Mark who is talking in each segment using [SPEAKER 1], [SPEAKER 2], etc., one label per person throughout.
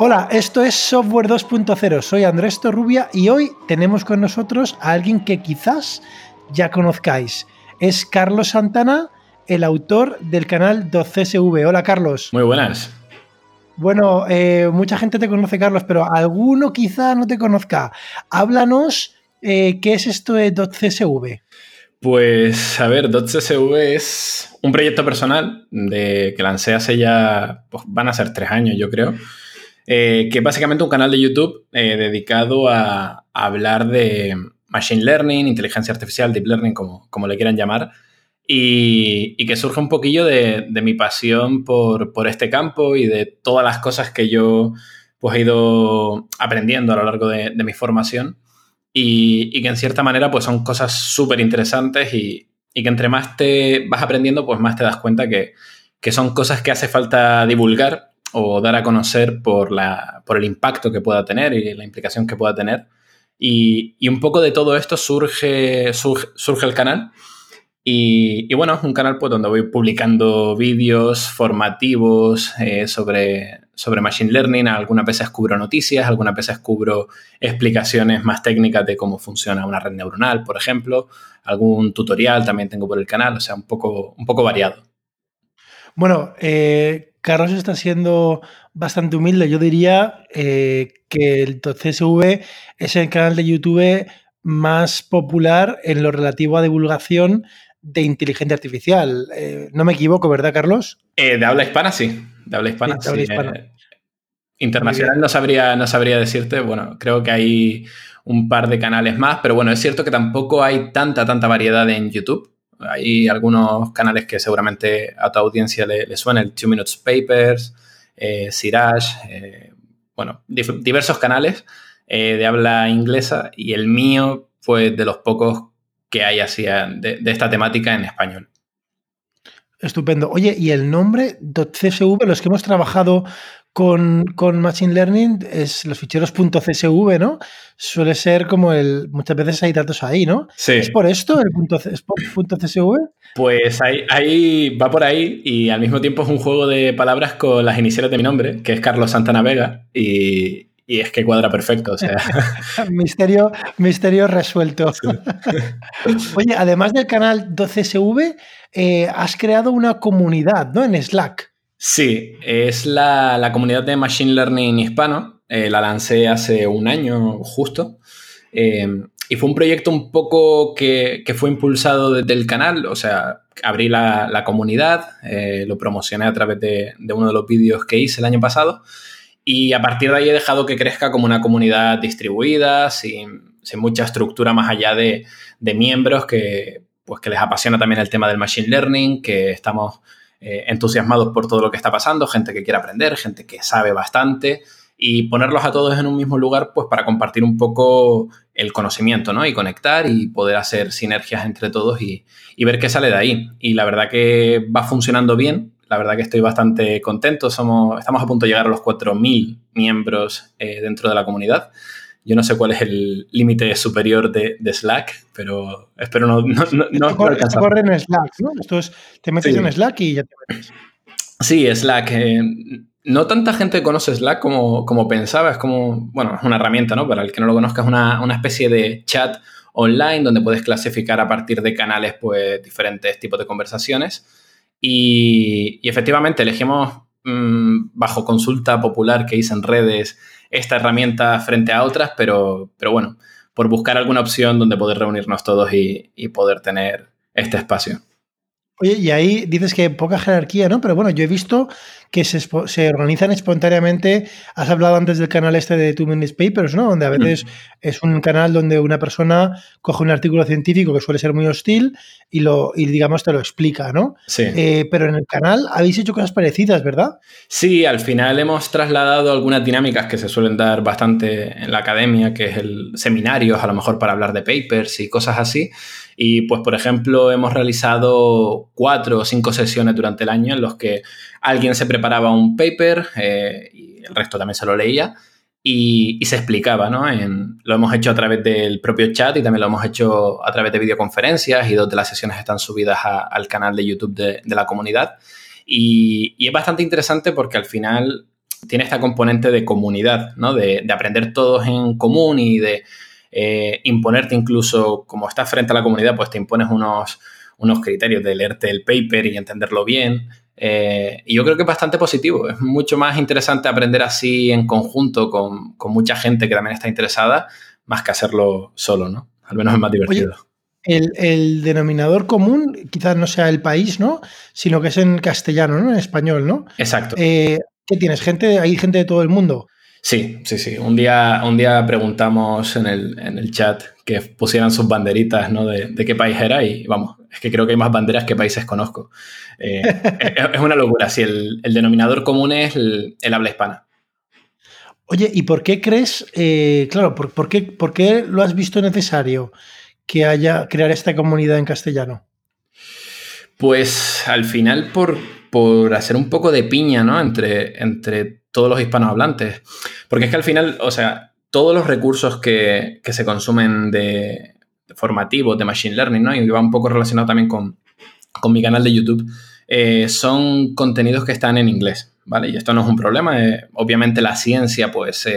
[SPEAKER 1] Hola, esto es Software 2.0. Soy Andrés Torrubia y hoy tenemos con nosotros a alguien que quizás ya conozcáis. Es Carlos Santana, el autor del canal 2CSV. Hola, Carlos.
[SPEAKER 2] Muy buenas.
[SPEAKER 1] Bueno, eh, mucha gente te conoce, Carlos, pero alguno quizá no te conozca. Háblanos, eh, ¿qué es esto de .csv?
[SPEAKER 2] Pues, a ver, .csv es un proyecto personal de, que lancé hace ya, pues, van a ser tres años, yo creo, eh, que es básicamente un canal de YouTube dedicado a, hablar de Machine Learning, inteligencia artificial, Deep Learning, como, como le quieran llamar, y, que surge un poquillo de, mi pasión por, este campo y de todas las cosas que yo pues, he ido aprendiendo a lo largo de, mi formación. Y, que en cierta manera pues, son cosas súper interesantes y, que entre más te vas aprendiendo, pues más te das cuenta que, son cosas que hace falta divulgar o dar a conocer por, la, por el impacto que pueda tener y la implicación que pueda tener. Y, un poco de todo esto surge, surge el canal y, bueno, es un canal pues, donde voy publicando vídeos formativos eh, sobre, sobre Machine Learning. Algunas veces cubro noticias, algunas veces cubro explicaciones más técnicas de cómo funciona una red neuronal, por ejemplo. Algún tutorial también tengo por el canal, o sea, un poco, un poco variado.
[SPEAKER 1] Bueno, eh, Carlos está siendo bastante humilde. Yo diría eh, que el CSV es el canal de YouTube más popular en lo relativo a divulgación de inteligencia artificial. Eh, no me equivoco, ¿verdad, Carlos?
[SPEAKER 2] Eh, de habla hispana, sí. De habla hispana, sí. Internacional no sabría, no sabría decirte. Bueno, creo que hay un par de canales más, pero bueno, es cierto que tampoco hay tanta, tanta variedad en YouTube. Hay algunos canales que seguramente a tu audiencia le, suena, el Two Minutes Papers, eh, Siraj, bueno, diversos canales de habla inglesa y el mío, pues de los pocos que hay así eh, de, esta temática en español.
[SPEAKER 1] Estupendo. Oye, y el nombre .csv, los que hemos trabajado con, Machine Learning, es los ficheros .csv, ¿no? Suele ser como el... Muchas veces hay datos ahí, ¿no?
[SPEAKER 2] Sí.
[SPEAKER 1] ¿Es por esto el punto, .csv?
[SPEAKER 2] Pues ahí, ahí va por ahí y al mismo tiempo es un juego de palabras con las iniciales de mi nombre, que es Carlos Santana Vega, y, y es que cuadra perfecto, o sea.
[SPEAKER 1] misterio, misterio resuelto. Oye, además del canal 12SV, eh, has creado una comunidad, ¿no? En Slack.
[SPEAKER 2] Sí, es la, comunidad de Machine Learning hispano. Eh, la lancé hace un año justo. Eh, y fue un proyecto un poco que, fue impulsado desde el canal, o sea, abrí la, comunidad, lo promocioné a través de, de, uno de los vídeos que hice el año pasado y a partir de ahí he dejado que crezca como una comunidad distribuida, sin, mucha estructura más allá de, miembros que, pues, que les apasiona también el tema del Machine Learning, que estamos eh, entusiasmados por todo lo que está pasando, gente que quiere aprender, gente que sabe bastante y ponerlos a todos en un mismo lugar pues para compartir un poco el conocimiento, ¿no? Y conectar y poder hacer sinergias entre todos y, ver qué sale de ahí. Y la verdad que va funcionando bien la verdad que estoy bastante contento. Somos, estamos a punto de llegar a los 4.000 miembros eh, dentro de la comunidad. Yo no sé cuál es el límite superior de, Slack, pero espero no, no, no,
[SPEAKER 1] corre, en Slack, ¿no? Esto es, te metes en Slack y ya te metes.
[SPEAKER 2] Sí, Slack. Eh, no tanta gente conoce Slack como, como pensaba. Es como, bueno, es una herramienta, ¿no? Para el que no lo conozca, es una, una especie de chat online donde puedes clasificar a partir de canales, pues, diferentes tipos de conversaciones. Y, efectivamente elegimos mm, bajo consulta popular que hice en redes esta herramienta frente a otras, pero, pero bueno, por buscar alguna opción donde poder reunirnos todos y, y poder tener este espacio.
[SPEAKER 1] Oye, y ahí dices que poca jerarquía, ¿no? Pero bueno, yo he visto que se, se, organizan espontáneamente. Has hablado antes del canal este de Two Minutes Papers, ¿no? Donde a mm. veces es un canal donde una persona coge un artículo científico que suele ser muy hostil y lo, y digamos, te lo explica, ¿no?
[SPEAKER 2] Sí.
[SPEAKER 1] Eh, pero en el canal habéis hecho cosas parecidas, ¿verdad?
[SPEAKER 2] Sí, al final hemos trasladado algunas dinámicas que se suelen dar bastante en la academia, que es el seminarios, a lo mejor para hablar de papers y cosas así. Y pues, por ejemplo, hemos realizado cuatro o cinco sesiones durante el año en los que alguien se preparaba un paper eh, y el resto también se lo leía y, se explicaba, ¿no? lo hemos hecho a través del propio chat y también lo hemos hecho a través de videoconferencias y dos de las sesiones están subidas al canal de YouTube de, la comunidad. Y, es bastante interesante porque al final tiene esta componente de comunidad, ¿no? De, aprender todos en común y de eh, imponerte incluso, como estás frente a la comunidad, pues te impones unos, unos criterios de leerte el paper y entenderlo bien. Eh, y yo creo que es bastante positivo. Es mucho más interesante aprender así en conjunto con, mucha gente que también está interesada, más que hacerlo solo, ¿no? Al menos es más divertido.
[SPEAKER 1] el, denominador común quizás no sea el país, ¿no? Sino que es en castellano, ¿no? En español, ¿no?
[SPEAKER 2] Exacto.
[SPEAKER 1] Eh, ¿Qué tienes? ¿Gente? ¿Hay gente de todo el mundo?
[SPEAKER 2] Sí, sí, sí. Un día, un día preguntamos en el, chat que pusieran sus banderitas, ¿no? De, qué país era y vamos, es que creo que hay más banderas que países conozco. Eh, es, una locura. Si el, denominador común es el, habla hispana.
[SPEAKER 1] Oye, ¿y por qué crees, eh, claro, por, qué, por, qué, lo has visto necesario que haya crear esta comunidad en castellano?
[SPEAKER 2] Pues al final por, por hacer un poco de piña, ¿no? Entre, entre todos los hispanohablantes. Porque es que al final, o sea, todos los recursos que, se consumen de, formativos, de machine learning, ¿no? Y va un poco relacionado también con, mi canal de YouTube, eh, son contenidos que están en inglés, ¿vale? Y esto no es un problema. Eh, obviamente la ciencia, pues,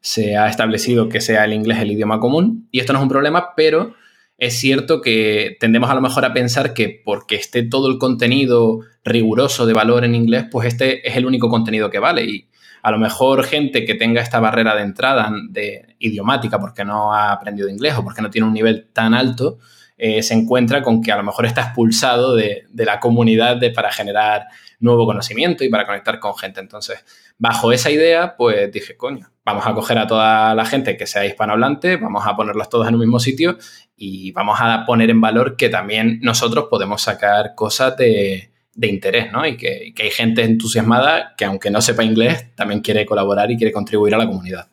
[SPEAKER 2] se ha establecido que sea el inglés el idioma común. Y esto no es un problema, pero es cierto que tendemos a lo mejor a pensar que porque esté todo el contenido riguroso de valor en inglés, pues este es el único contenido que vale. Y a lo mejor gente que tenga esta barrera de entrada de idiomática porque no ha aprendido inglés o porque no tiene un nivel tan alto, eh, se encuentra con que a lo mejor está expulsado de, la comunidad de, para generar nuevo conocimiento y para conectar con gente. Entonces, bajo esa idea, pues dije, coño, vamos a coger a toda la gente que sea hispanohablante, vamos a ponerlos todos en un mismo sitio y vamos a poner en valor que también nosotros podemos sacar cosas de, interés, ¿no? Y que, hay gente entusiasmada que aunque no sepa inglés, también quiere colaborar y quiere contribuir a la comunidad.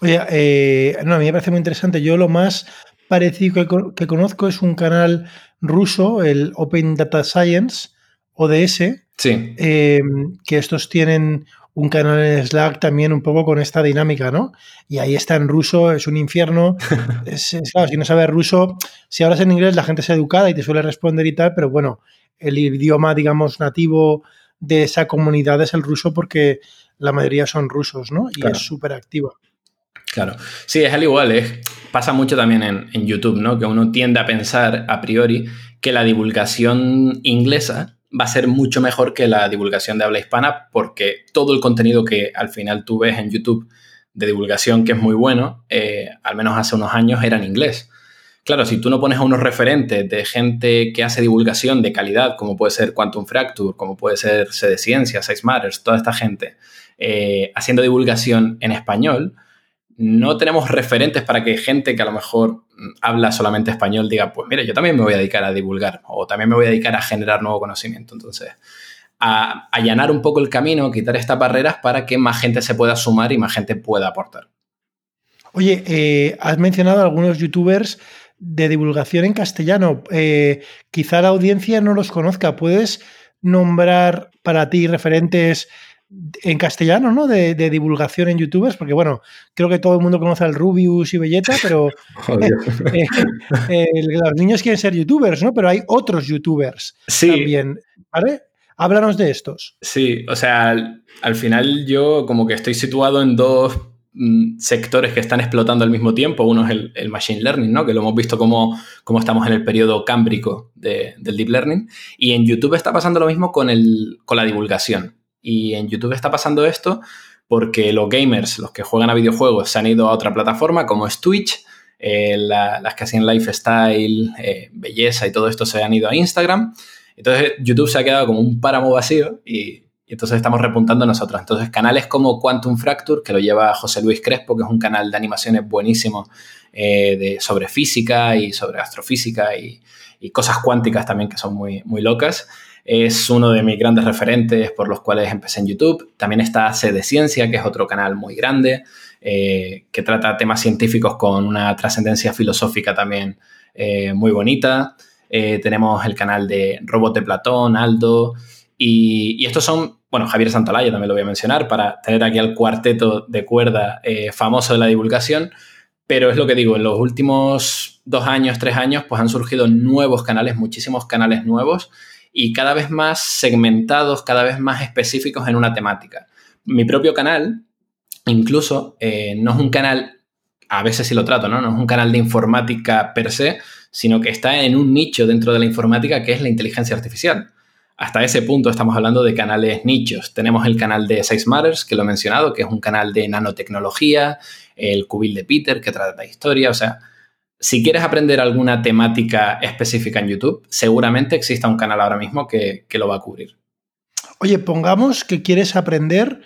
[SPEAKER 1] Oye, eh, no, a mí me parece muy interesante. Yo lo más parecido que, conozco es un canal ruso, el Open Data Science, ODS,
[SPEAKER 2] sí.
[SPEAKER 1] Eh, que estos tienen un canal en Slack también un poco con esta dinámica, ¿no? Y ahí está en ruso, es un infierno. es, claro, si no sabes ruso, si hablas en inglés la gente es educada y te suele responder y tal, pero bueno, el idioma, digamos, nativo de esa comunidad es el ruso porque la mayoría son rusos, ¿no? Y es súper activa.
[SPEAKER 2] Claro. Sí, es al igual, es, pasa mucho también en, en YouTube, ¿no? Que uno tiende a pensar a priori que la divulgación inglesa va a ser mucho mejor que la divulgación de habla hispana porque todo el contenido que al final tú ves en YouTube de divulgación que es muy bueno, eh, al menos hace unos años era en inglés. Claro, si tú no pones a unos referentes de gente que hace divulgación de calidad, como puede ser Quantum Fracture, como puede ser Ciencia, Size Matters, toda esta gente, eh, haciendo divulgación en español, no tenemos referentes para que gente que a lo mejor mm, habla solamente español diga, pues mire, yo también me voy a dedicar a divulgar o también me voy a dedicar a generar nuevo conocimiento. Entonces, a allanar un poco el camino, quitar estas barreras para que más gente se pueda sumar y más gente pueda aportar.
[SPEAKER 1] Oye, eh, has mencionado algunos youtubers de divulgación en castellano. Eh, quizá la audiencia no los conozca. ¿Puedes nombrar para ti referentes en castellano, ¿no? De, divulgación en youtubers, porque bueno, creo que todo el mundo conoce al Rubius y Belleta, pero eh, eh, los niños quieren ser youtubers, ¿no? Pero hay otros youtubers también, ¿vale? Háblanos de estos.
[SPEAKER 2] Sí, o sea, al, final yo como que estoy situado en dos mm, sectores que están explotando al mismo tiempo. Uno es el, Machine Learning, ¿no? Que lo hemos visto como, como estamos en el periodo cámbrico del Deep Learning. Y en YouTube está pasando lo mismo con, el, con la divulgación. Y en YouTube está pasando esto porque los gamers, los que juegan a videojuegos, se han ido a otra plataforma como es Twitch. Eh, las que hacen lifestyle, eh, belleza y todo esto se han ido a Instagram. Entonces YouTube se ha quedado como un páramo vacío y, entonces estamos repuntando nosotros. Entonces canales como Quantum Fracture, que lo lleva José Luis Crespo, que es un canal de animaciones buenísimo eh, de, sobre física y sobre astrofísica y, y, cosas cuánticas también que son muy, muy locas. Es uno de mis grandes referentes por los cuales empecé en YouTube. También está Sede Ciencia, que es otro canal muy grande, eh, que trata temas científicos con una trascendencia filosófica también eh, muy bonita. Eh, tenemos el canal de Robot de Platón, Aldo. Y, estos son, bueno, Javier Santolaya también lo voy a mencionar para tener aquí al cuarteto de cuerda famoso de la divulgación. Pero es lo que digo, en los últimos dos años, tres años, pues han surgido nuevos canales, muchísimos canales nuevos y cada vez más segmentados, cada vez más específicos en una temática. mi propio canal, incluso, eh, no es un canal, a veces sí lo trato, ¿no? No es un canal de informática per se, sino que está en un nicho dentro de la informática que es la inteligencia artificial. Hasta ese punto estamos hablando de canales nichos. Tenemos el canal de Size Matters, que lo he mencionado, que es un canal de nanotecnología, el Cubil de Peter, que trata de historia. O sea, si quieres aprender alguna temática específica en YouTube, seguramente exista un canal ahora mismo que, lo va a cubrir.
[SPEAKER 1] Oye, pongamos que quieres aprender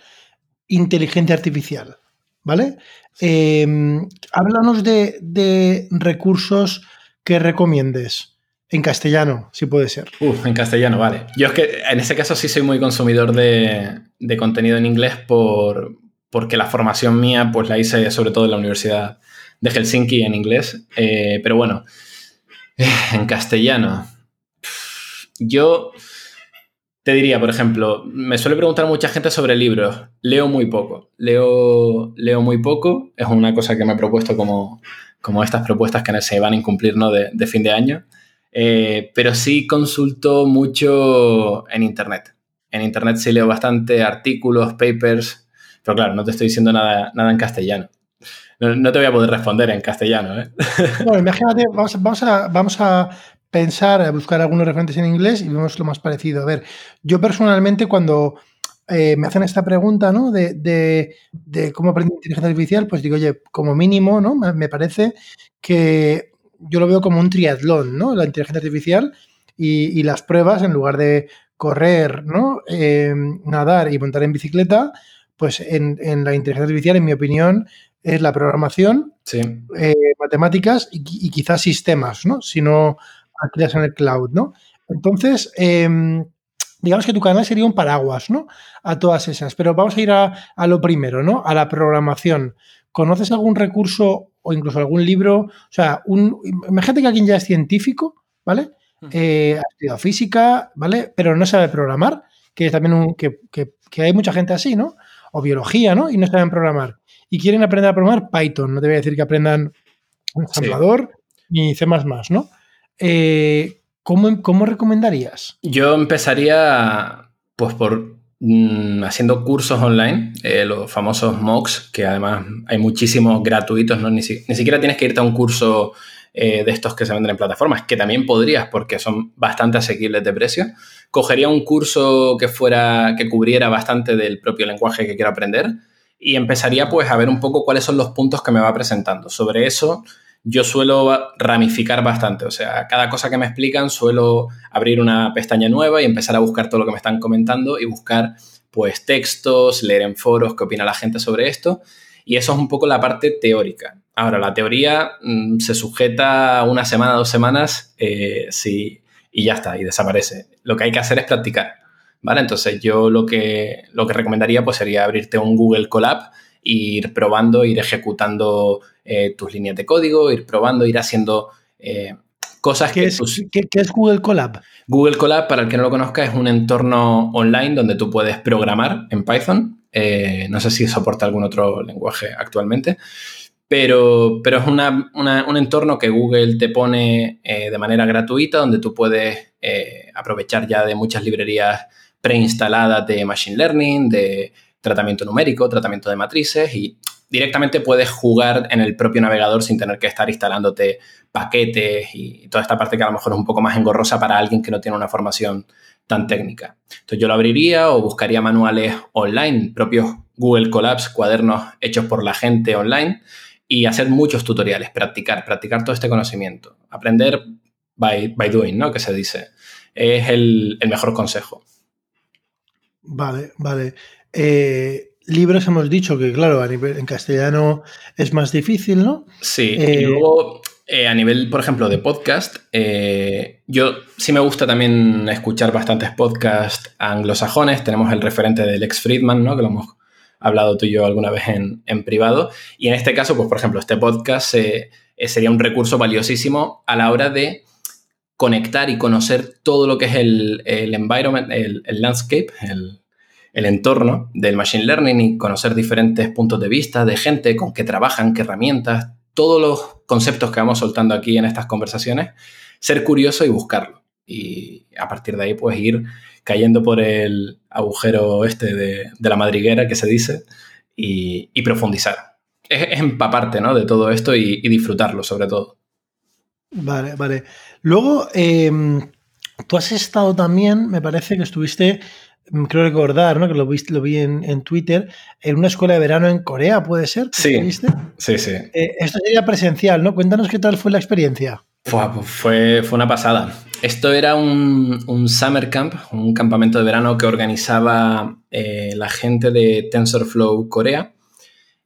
[SPEAKER 1] inteligencia artificial, ¿vale? Em, háblanos de, de recursos que recomiendes. En castellano, si puede ser.
[SPEAKER 2] Uf, en castellano, vale. Yo es que en ese caso sí soy muy consumidor de, contenido en inglés por, porque la formación mía pues la hice sobre todo en la Universidad de Helsinki en inglés. Eh, pero bueno, en castellano. Yo te diría, por ejemplo, me suele preguntar mucha gente sobre libros. Leo muy poco. Leo, leo muy poco. Es una cosa que me he propuesto como, como estas propuestas que se van a incumplir ¿no? de, de fin de año. Eh, pero sí consulto mucho en Internet. En Internet sí leo bastante artículos, papers, pero claro, no te estoy diciendo nada, nada en castellano. No, te voy a poder responder en castellano. ¿eh?
[SPEAKER 1] Bueno, imagínate, vamos, a, vamos a pensar, a buscar algunos referentes en inglés y vemos lo más parecido. A ver, yo personalmente cuando eh, me hacen esta pregunta, ¿no? De, de, cómo aprender inteligencia artificial, pues digo, oye, como mínimo, ¿no? Me parece que yo lo veo como un triatlón, ¿no? La inteligencia artificial y, las pruebas, en lugar de correr, ¿no? Eh, nadar y montar en bicicleta, pues en, la inteligencia artificial, en mi opinión, es la programación, eh, matemáticas y, quizás sistemas, ¿no? Si no actividades en el cloud, ¿no? Entonces, em, digamos que tu canal sería un paraguas, ¿no? A todas esas. Pero vamos a ir a, a, lo primero, ¿no? A la programación. ¿Conoces algún recurso o incluso algún libro. O sea, un, imagínate que alguien ya es científico, ¿vale? Eh, ha estudiado física, ¿vale? Pero no sabe programar, que es también un, que, hay mucha gente así, ¿no? O biología, ¿no? Y no saben programar. Y quieren aprender a programar Python. No te voy a decir que aprendan ensamblador ni C, ¿no? Eh, ¿cómo, ¿Cómo recomendarías?
[SPEAKER 2] Yo empezaría, pues, por Mm, haciendo cursos online, eh, los famosos MOOCs, que además hay muchísimos gratuitos, ¿no? ni, siquiera tienes que irte a un curso eh, de estos que se venden en plataformas, que también podrías porque son bastante asequibles de precio. Cogería un curso que fuera, que cubriera bastante del propio lenguaje que quiero aprender y empezaría pues a ver un poco cuáles son los puntos que me va presentando. Sobre eso yo suelo ramificar bastante, o sea, cada cosa que me explican suelo abrir una pestaña nueva y empezar a buscar todo lo que me están comentando y buscar pues textos, leer en foros qué opina la gente sobre esto y eso es un poco la parte teórica. Ahora, la teoría mm, se sujeta una semana, dos semanas eh, sí, y ya está, y desaparece. Lo que hay que hacer es practicar, ¿vale? Entonces yo lo que, lo que recomendaría pues sería abrirte un Google Colab ir probando, ir ejecutando eh, tus líneas de código, ir probando, ir haciendo eh, cosas
[SPEAKER 1] ¿Qué
[SPEAKER 2] que...
[SPEAKER 1] Es, ¿qué, es Google Colab?
[SPEAKER 2] Google Colab, para el que no lo conozca, es un entorno online donde tú puedes programar en Python. Eh, no sé si soporta algún otro lenguaje actualmente, pero, pero es un entorno que Google te pone de manera gratuita, donde tú puedes aprovechar ya de muchas librerías preinstaladas de Machine Learning, de tratamiento numérico, tratamiento de matrices y directamente puedes jugar en el propio navegador sin tener que estar instalándote paquetes y toda esta parte que a lo mejor es un poco más engorrosa para alguien que no tiene una formación tan técnica. Entonces yo lo abriría o buscaría manuales online, propios Google Colabs, cuadernos hechos por la gente online y hacer muchos tutoriales, practicar, practicar todo este conocimiento. Aprender by, doing, ¿no? Que se dice. Es el mejor consejo.
[SPEAKER 1] Vale, vale. Eh, libros hemos dicho que, claro, a nivel, en castellano es más difícil, ¿no?
[SPEAKER 2] Sí, y eh, luego eh, a nivel, por ejemplo, de podcast, yo sí me gusta también escuchar bastantes podcasts anglosajones. Tenemos el referente del ex Friedman, ¿no? Que lo hemos hablado tú y yo alguna vez en, privado. Y en este caso, pues, por ejemplo, este podcast sería un recurso valiosísimo a la hora de conectar y conocer todo lo que es el, environment, el, el landscape, el, el entorno del Machine Learning y conocer diferentes puntos de vista de gente con que trabajan, qué herramientas, todos los conceptos que vamos soltando aquí en estas conversaciones, ser curioso y buscarlo. Y a partir de ahí, pues ir cayendo por el agujero este de, la madriguera que se dice y, profundizar. Es, empaparte ¿no? de todo esto y, disfrutarlo sobre todo.
[SPEAKER 1] Vale, vale. Luego, em, tú has estado también, me parece que estuviste Mm, creo recordar, ¿no? Que lo, viste, lo vi en, Twitter, en una escuela de verano en Corea, ¿puede ser?
[SPEAKER 2] Sí, sí, sí.
[SPEAKER 1] Eh, esto sería presencial, ¿no? Cuéntanos qué tal fue la experiencia.
[SPEAKER 2] Pues fue, fue una pasada. Esto era un, summer camp, un campamento de verano que organizaba eh, la gente de TensorFlow Corea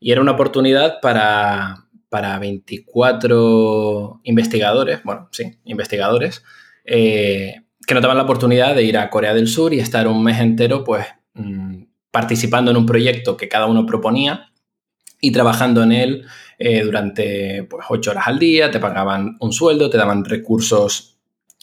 [SPEAKER 2] y era una oportunidad para, para 24 investigadores, bueno, sí, investigadores, eh, que no daban la oportunidad de ir a Corea del Sur y estar un mes entero, pues, mm, participando en un proyecto que cada uno proponía y trabajando en él eh, durante pues, ocho horas al día, te pagaban un sueldo, te daban recursos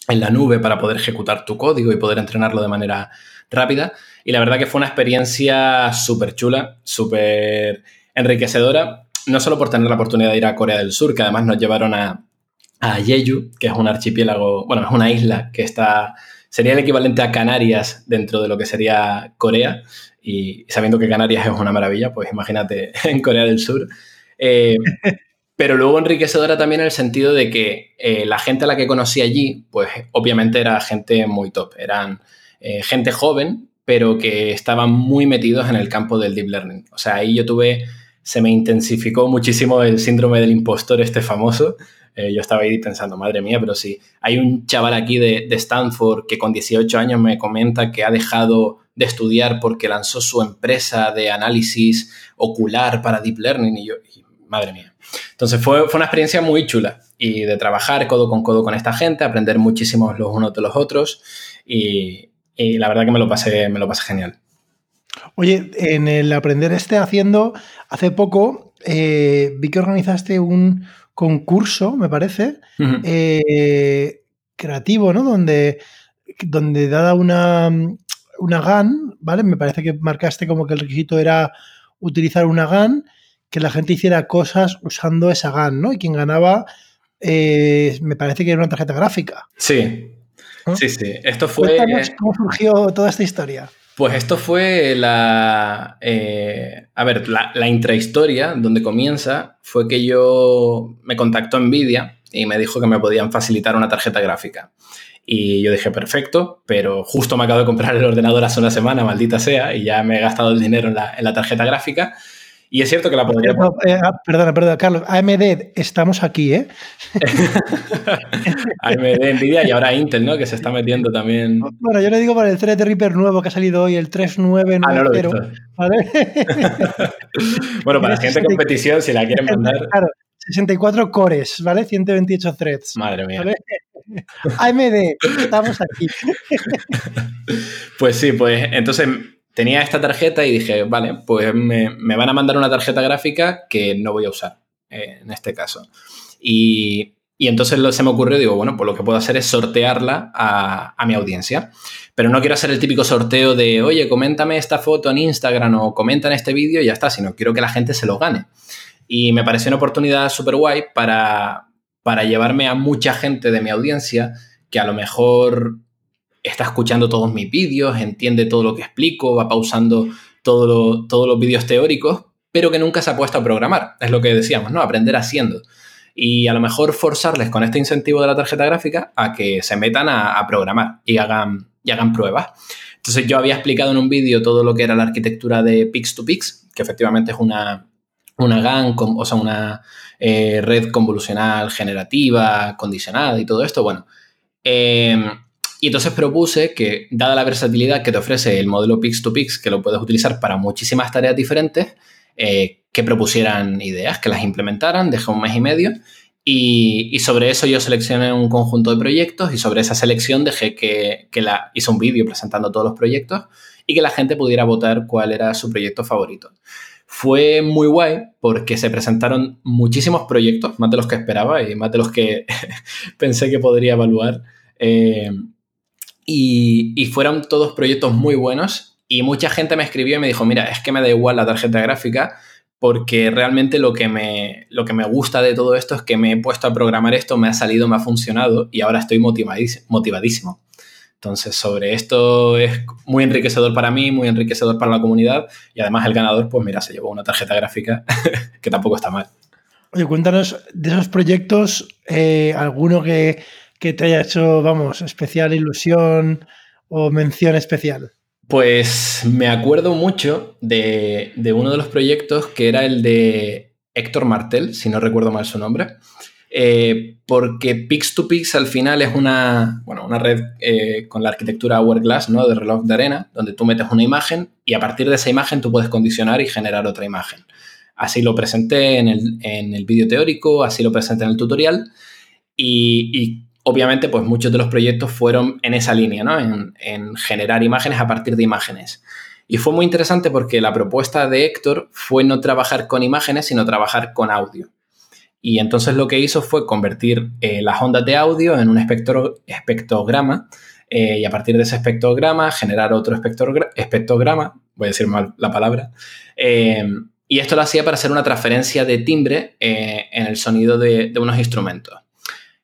[SPEAKER 2] en la nube para poder ejecutar tu código y poder entrenarlo de manera rápida. Y la verdad que fue una experiencia súper chula, súper enriquecedora, no solo por tener la oportunidad de ir a Corea del Sur, que además nos llevaron a, a Jeju, que es un archipiélago, bueno, es una isla que está, sería el equivalente a Canarias dentro de lo que sería Corea, y sabiendo que Canarias es una maravilla, pues imagínate en Corea del Sur. Eh, pero luego enriquecedora también en el sentido de que eh, la gente a la que conocí allí, pues obviamente era gente muy top, eran eh, gente joven, pero que estaban muy metidos en el campo del deep learning. O sea, ahí yo tuve, se me intensificó muchísimo el síndrome del impostor este famoso, eh, yo estaba ahí pensando, madre mía, pero si hay un chaval aquí de, Stanford que con 18 años me comenta que ha dejado de estudiar porque lanzó su empresa de análisis ocular para Deep Learning y yo, madre mía. Entonces fue, fue, una experiencia muy chula y de trabajar codo con codo con esta gente, aprender muchísimo los unos de los otros y, la verdad que me lo pasé, me lo pasé genial.
[SPEAKER 1] Oye, en el aprender este haciendo, hace poco eh, vi que organizaste un, concurso, me parece, eh, creativo, ¿no? Donde, donde dada una, una GAN, ¿vale? Me parece que marcaste como que el requisito era utilizar una GAN, que la gente hiciera cosas usando esa GAN, ¿no? Y quien ganaba, eh, me parece que era una tarjeta gráfica.
[SPEAKER 2] Sí, sí, sí. Esto fue...
[SPEAKER 1] ¿Cómo surgió toda esta historia?
[SPEAKER 2] Pues esto fue la. Eh, a ver, la, intrahistoria, donde comienza, fue que yo me contactó Nvidia y me dijo que me podían facilitar una tarjeta gráfica. Y yo dije, perfecto, pero justo me acabo de comprar el ordenador hace una semana, maldita sea, y ya me he gastado el dinero en la, en la tarjeta gráfica. Y es cierto que la podría...
[SPEAKER 1] Eh, ah, perdona, perdona, Carlos. AMD, estamos aquí, ¿eh?
[SPEAKER 2] AMD, Nvidia y ahora Intel, ¿no? Que se está metiendo también.
[SPEAKER 1] Bueno, yo le digo para el Threadripper nuevo que ha salido hoy, el 3990. Ah, ¿vale?
[SPEAKER 2] bueno, para gente de competición, si la quieren mandar.
[SPEAKER 1] Claro, 64 cores, ¿vale? 128 threads.
[SPEAKER 2] Madre mía.
[SPEAKER 1] AMD, estamos aquí.
[SPEAKER 2] pues sí, pues entonces tenía esta tarjeta y dije, vale, pues me, van a mandar una tarjeta gráfica que no voy a usar eh, en este caso. Y, entonces se me ocurrió, digo, bueno, pues lo que puedo hacer es sortearla a, mi audiencia. Pero no quiero hacer el típico sorteo de, oye, coméntame esta foto en Instagram o comenta en este vídeo y ya está, sino quiero que la gente se lo gane. Y me pareció una oportunidad súper guay para, para llevarme a mucha gente de mi audiencia que a lo mejor está escuchando todos mis vídeos, entiende todo lo que explico, va pausando todos los vídeos teóricos, pero que nunca se ha puesto a programar. Es lo que decíamos, ¿no? Aprender haciendo. Y a lo mejor forzarles con este incentivo de la tarjeta gráfica a que se metan a, programar y hagan, y hagan pruebas. Entonces yo había explicado en un vídeo todo lo que era la arquitectura de Pix2Pix, que efectivamente es una, una GAN, o sea, una eh, red convolucional generativa, condicionada y todo esto. Bueno, eh, y entonces propuse que, dada la versatilidad que te ofrece el modelo Pix2Pix, que lo puedes utilizar para muchísimas tareas diferentes, eh, que propusieran ideas, que las implementaran, dejé un mes y medio, y, sobre eso yo seleccioné un conjunto de proyectos y sobre esa selección dejé que, que la, hice un vídeo presentando todos los proyectos y que la gente pudiera votar cuál era su proyecto favorito. Fue muy guay porque se presentaron muchísimos proyectos, más de los que esperaba y más de los que pensé que podría evaluar. Eh, y, fueron todos proyectos muy buenos y mucha gente me escribió y me dijo, mira, es que me da igual la tarjeta gráfica porque realmente lo que, me, lo que me gusta de todo esto es que me he puesto a programar esto, me ha salido, me ha funcionado y ahora estoy motivadísimo. Entonces, sobre esto es muy enriquecedor para mí, muy enriquecedor para la comunidad y además el ganador, pues mira, se llevó una tarjeta gráfica que tampoco está mal.
[SPEAKER 1] Oye, cuéntanos de esos proyectos, eh, alguno que, que te haya hecho, vamos, especial ilusión o mención especial.
[SPEAKER 2] Pues me acuerdo mucho de, uno de los proyectos que era el de Héctor Martel, si no recuerdo mal su nombre, eh, porque Pix2Pix al final es una, bueno, una red eh, con la arquitectura Hourglass, ¿no? de reloj de arena, donde tú metes una imagen y a partir de esa imagen tú puedes condicionar y generar otra imagen. Así lo presenté en el, en vídeo teórico, así lo presenté en el tutorial y obviamente, pues muchos de los proyectos fueron en esa línea, ¿no? En, generar imágenes a partir de imágenes. Y fue muy interesante porque la propuesta de Héctor fue no trabajar con imágenes, sino trabajar con audio. Y entonces lo que hizo fue convertir eh, las ondas de audio en un espectrograma eh, y a partir de ese espectrograma generar otro espectrograma, voy a decir mal la palabra, eh, y esto lo hacía para hacer una transferencia de timbre en el sonido de unos instrumentos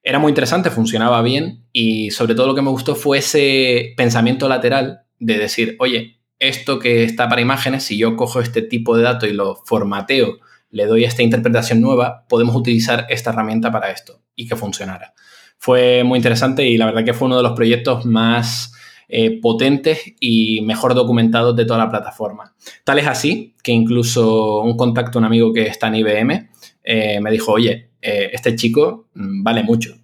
[SPEAKER 2] era muy interesante, funcionaba bien y sobre todo lo que me gustó fue ese pensamiento lateral de decir, oye, esto que está para imágenes, si yo cojo este tipo de datos y lo formateo, le doy esta interpretación nueva, podemos utilizar esta herramienta para esto y que funcionara. Fue muy interesante y la verdad que fue uno de los proyectos más eh, potentes y mejor documentados de toda la plataforma. Tal es así que incluso un contacto, un amigo que está en IBM, eh, me dijo, oye, eh, este chico mm, vale mucho,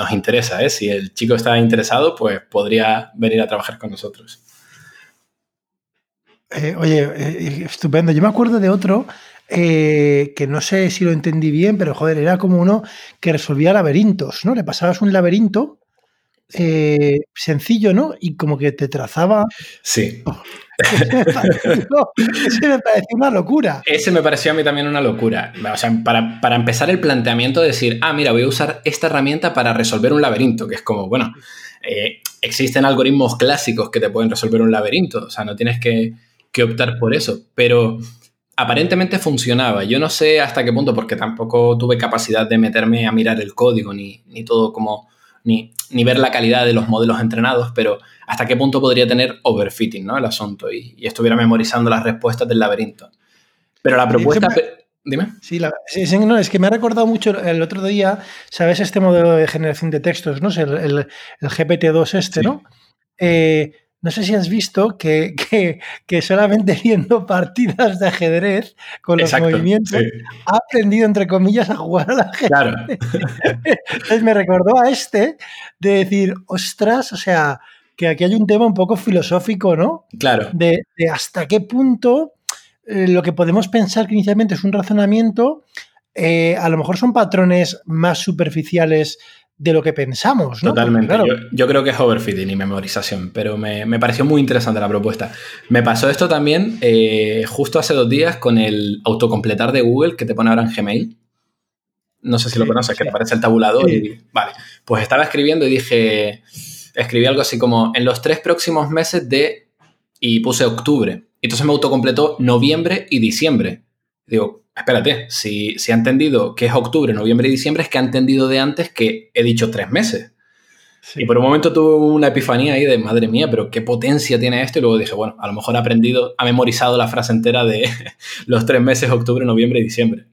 [SPEAKER 2] nos interesa, ¿eh? Si el chico está interesado, pues podría venir a trabajar con nosotros.
[SPEAKER 1] Eh, oye, estupendo. Yo me acuerdo de otro que no sé si lo entendí bien, pero joder, era como uno que resolvía laberintos, ¿no? Le pasabas un laberinto sencillo, ¿no? Y como que te trazaba.
[SPEAKER 2] Sí.
[SPEAKER 1] Oh, ese me pareció una locura.
[SPEAKER 2] Ese me pareció a mí también una locura. O sea, para, empezar el planteamiento de decir, ah, mira, voy a usar esta herramienta para resolver un laberinto, que es como, bueno, eh, existen algoritmos clásicos que te pueden resolver un laberinto, o sea, no tienes que, optar por eso, pero aparentemente funcionaba. Yo no sé hasta qué punto, porque tampoco tuve capacidad de meterme a mirar el código ni, ni todo como, ni, ni ver la calidad de los modelos entrenados, pero hasta qué punto podría tener overfitting, ¿no? El asunto y, estuviera memorizando las respuestas del laberinto. Pero la propuesta... Dime.
[SPEAKER 1] Sí, no, es que me ha recordado mucho el otro día, ¿sabes? Este modelo de generación de textos, ¿no? El, el, GPT-2 este, ¿no? Eh, no sé si has visto que, solamente viendo partidas de ajedrez con los movimientos ha aprendido, entre comillas, a jugar al ajedrez. Claro. Entonces me recordó a este de decir, ostras, o sea, que aquí hay un tema un poco filosófico, ¿no?
[SPEAKER 2] Claro.
[SPEAKER 1] De, hasta qué punto eh, lo que podemos pensar que inicialmente es un razonamiento, eh, a lo mejor son patrones más superficiales de lo que pensamos, ¿no?
[SPEAKER 2] Totalmente. Yo, creo que es overfitting y memorización, pero me, pareció muy interesante la propuesta. Me pasó esto también eh, justo hace dos días con el autocompletar de Google que te pone ahora en Gmail. No sé si lo conoces, que te aparece el tabulador y... Vale, pues estaba escribiendo y dije escribí algo así como en los tres próximos meses de... y puse octubre. Entonces me autocompletó noviembre y diciembre. Digo, espérate, si, si ha entendido que es octubre, noviembre y diciembre, es que ha entendido de antes que he dicho tres meses. Y por un momento tuve una epifanía ahí de, madre mía, pero qué potencia tiene esto. Y luego dije, bueno, a lo mejor ha aprendido, ha memorizado la frase entera de los tres meses, octubre, noviembre y diciembre.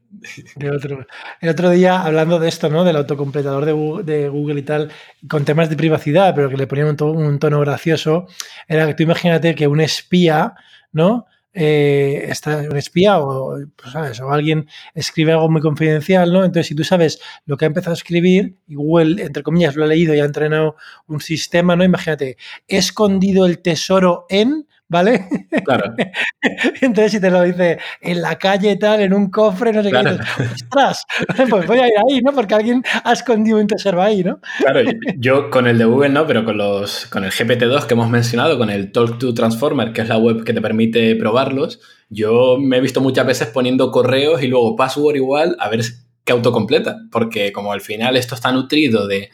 [SPEAKER 1] El otro, el otro día, hablando de esto, ¿no? Del autocompletador de Google, y tal, con temas de privacidad, pero que le ponían un tono, gracioso, era que tú imagínate que un espía, ¿no? Eh, está un espía o, pues, ¿sabes? o alguien escribe algo muy confidencial, ¿no? Entonces, si tú sabes lo que ha empezado a escribir, y Google, entre comillas, lo ha leído y ha entrenado un sistema, ¿no? Imagínate, he escondido el tesoro en ¿vale?
[SPEAKER 2] Claro.
[SPEAKER 1] Entonces, si te lo dice en la calle tal, en un cofre, no sé qué, dices, ostras, pues voy a ir ahí, ¿no? Porque alguien ha escondido un tesoro ahí, ¿no?
[SPEAKER 2] Claro, yo con el de Google no, pero con, los, con el GPT-2 que hemos mencionado, con el Talk to Transformer, que es la web que te permite probarlos, yo me he visto muchas veces poniendo correos y luego password igual, a ver que autocompleta, porque como al final esto está nutrido de,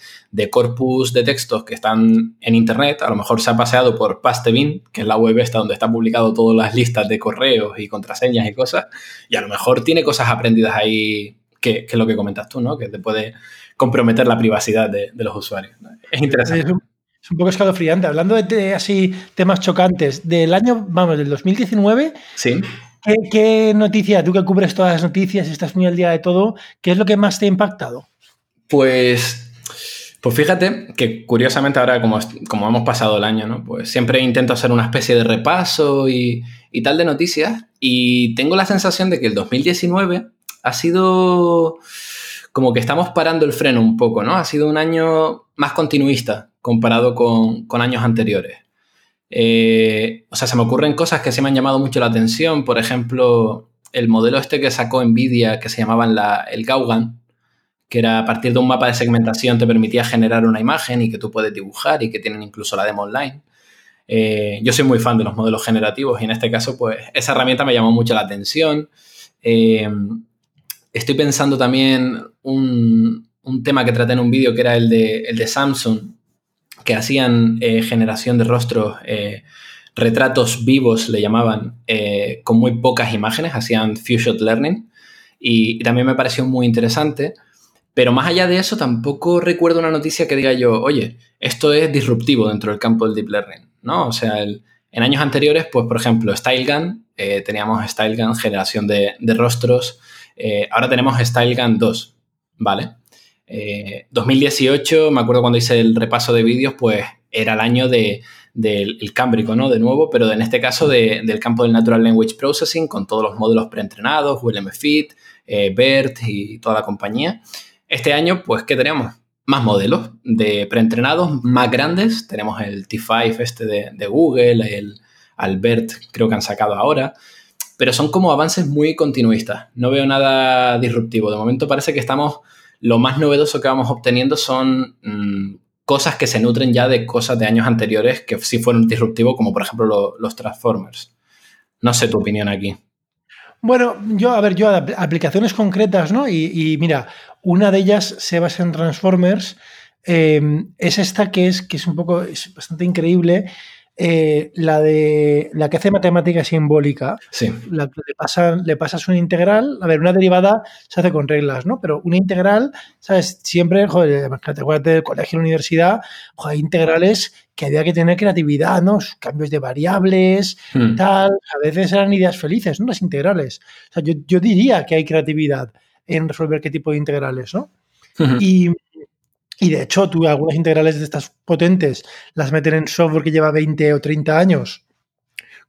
[SPEAKER 2] corpus de textos que están en Internet, a lo mejor se ha paseado por Pastebin, que es la web esta donde está publicado todas las listas de correos y contraseñas y cosas, y a lo mejor tiene cosas aprendidas ahí que, es lo que comentas tú, ¿no? Que te puede comprometer la privacidad de, los usuarios. Es interesante.
[SPEAKER 1] Es un poco escalofriante. Hablando de, así temas chocantes, del año, vamos, del 2019.
[SPEAKER 2] Sí.
[SPEAKER 1] ¿Qué, ¿Qué noticia, tú que cubres todas las noticias, estás muy al día de todo, qué es lo que más te ha impactado?
[SPEAKER 2] Pues pues fíjate que curiosamente ahora como, como hemos pasado el año, ¿no? Pues siempre intento hacer una especie de repaso y, y, tal de noticias y tengo la sensación de que el 2019 ha sido como que estamos parando el freno un poco, ¿no? Ha sido un año más continuista comparado con, con años anteriores. Eh, o sea, se me ocurren cosas que se me han llamado mucho la atención, por ejemplo, el modelo este que sacó Nvidia que se llamaban la, el Gaugan, que era a partir de un mapa de segmentación te permitía generar una imagen y que tú puedes dibujar y que tienen incluso la demo online. Eh, yo soy muy fan de los modelos generativos y en este caso, pues esa herramienta me llamó mucho la atención. Eh, estoy pensando también un, un, tema que traté en un vídeo que era el de, el de Samsung, que hacían eh, generación de rostros, retratos vivos le llamaban, con muy pocas imágenes, hacían few shot learning y, también me pareció muy interesante. Pero más allá de eso, tampoco recuerdo una noticia que diga yo, oye, esto es disruptivo dentro del campo del deep learning, ¿no? O sea, en años anteriores, pues por ejemplo, StyleGAN, eh, teníamos StyleGAN, generación de, rostros, eh, ahora tenemos StyleGAN 2, ¿vale? 2018, eh, me acuerdo cuando hice el repaso de vídeos, pues era el año de, del Cámbrico, ¿no? De nuevo, pero en este caso del campo del Natural Language Processing, con todos los módulos preentrenados, ULMFit, BERT y toda la compañía. Este año, pues, ¿qué tenemos? Más modelos de preentrenados más grandes. Tenemos el T5 este de, Google, el Albert creo que han sacado ahora. Pero son como avances muy continuistas. No veo nada disruptivo. De momento parece que estamos... Lo más novedoso que vamos obteniendo son mm, cosas que se nutren ya de cosas de años anteriores que sí fueron disruptivos, como por ejemplo los Transformers. No sé tu opinión aquí.
[SPEAKER 1] Bueno, yo, a ver, yo aplicaciones concretas, ¿no? Y, mira, una de ellas se basa en Transformers. Em, es esta que es, que es un poco, es bastante increíble. Eh, la de la que hace matemática simbólica.
[SPEAKER 2] Sí.
[SPEAKER 1] La que le, pasa, le pasas una integral. A ver, una derivada se hace con reglas, ¿no? Pero una integral, ¿sabes? Siempre, joder, te acuerdas del colegio, la universidad, joder, integrales que había que tener creatividad, ¿no? Cambios de variables, hmm. tal. A veces eran ideas felices, ¿no? Las integrales. O sea, yo, yo diría que hay creatividad en resolver qué tipo de integrales, ¿no? Y y de hecho, tú algunas integrales de estas potentes las meten en software que lleva 20 o 30 años,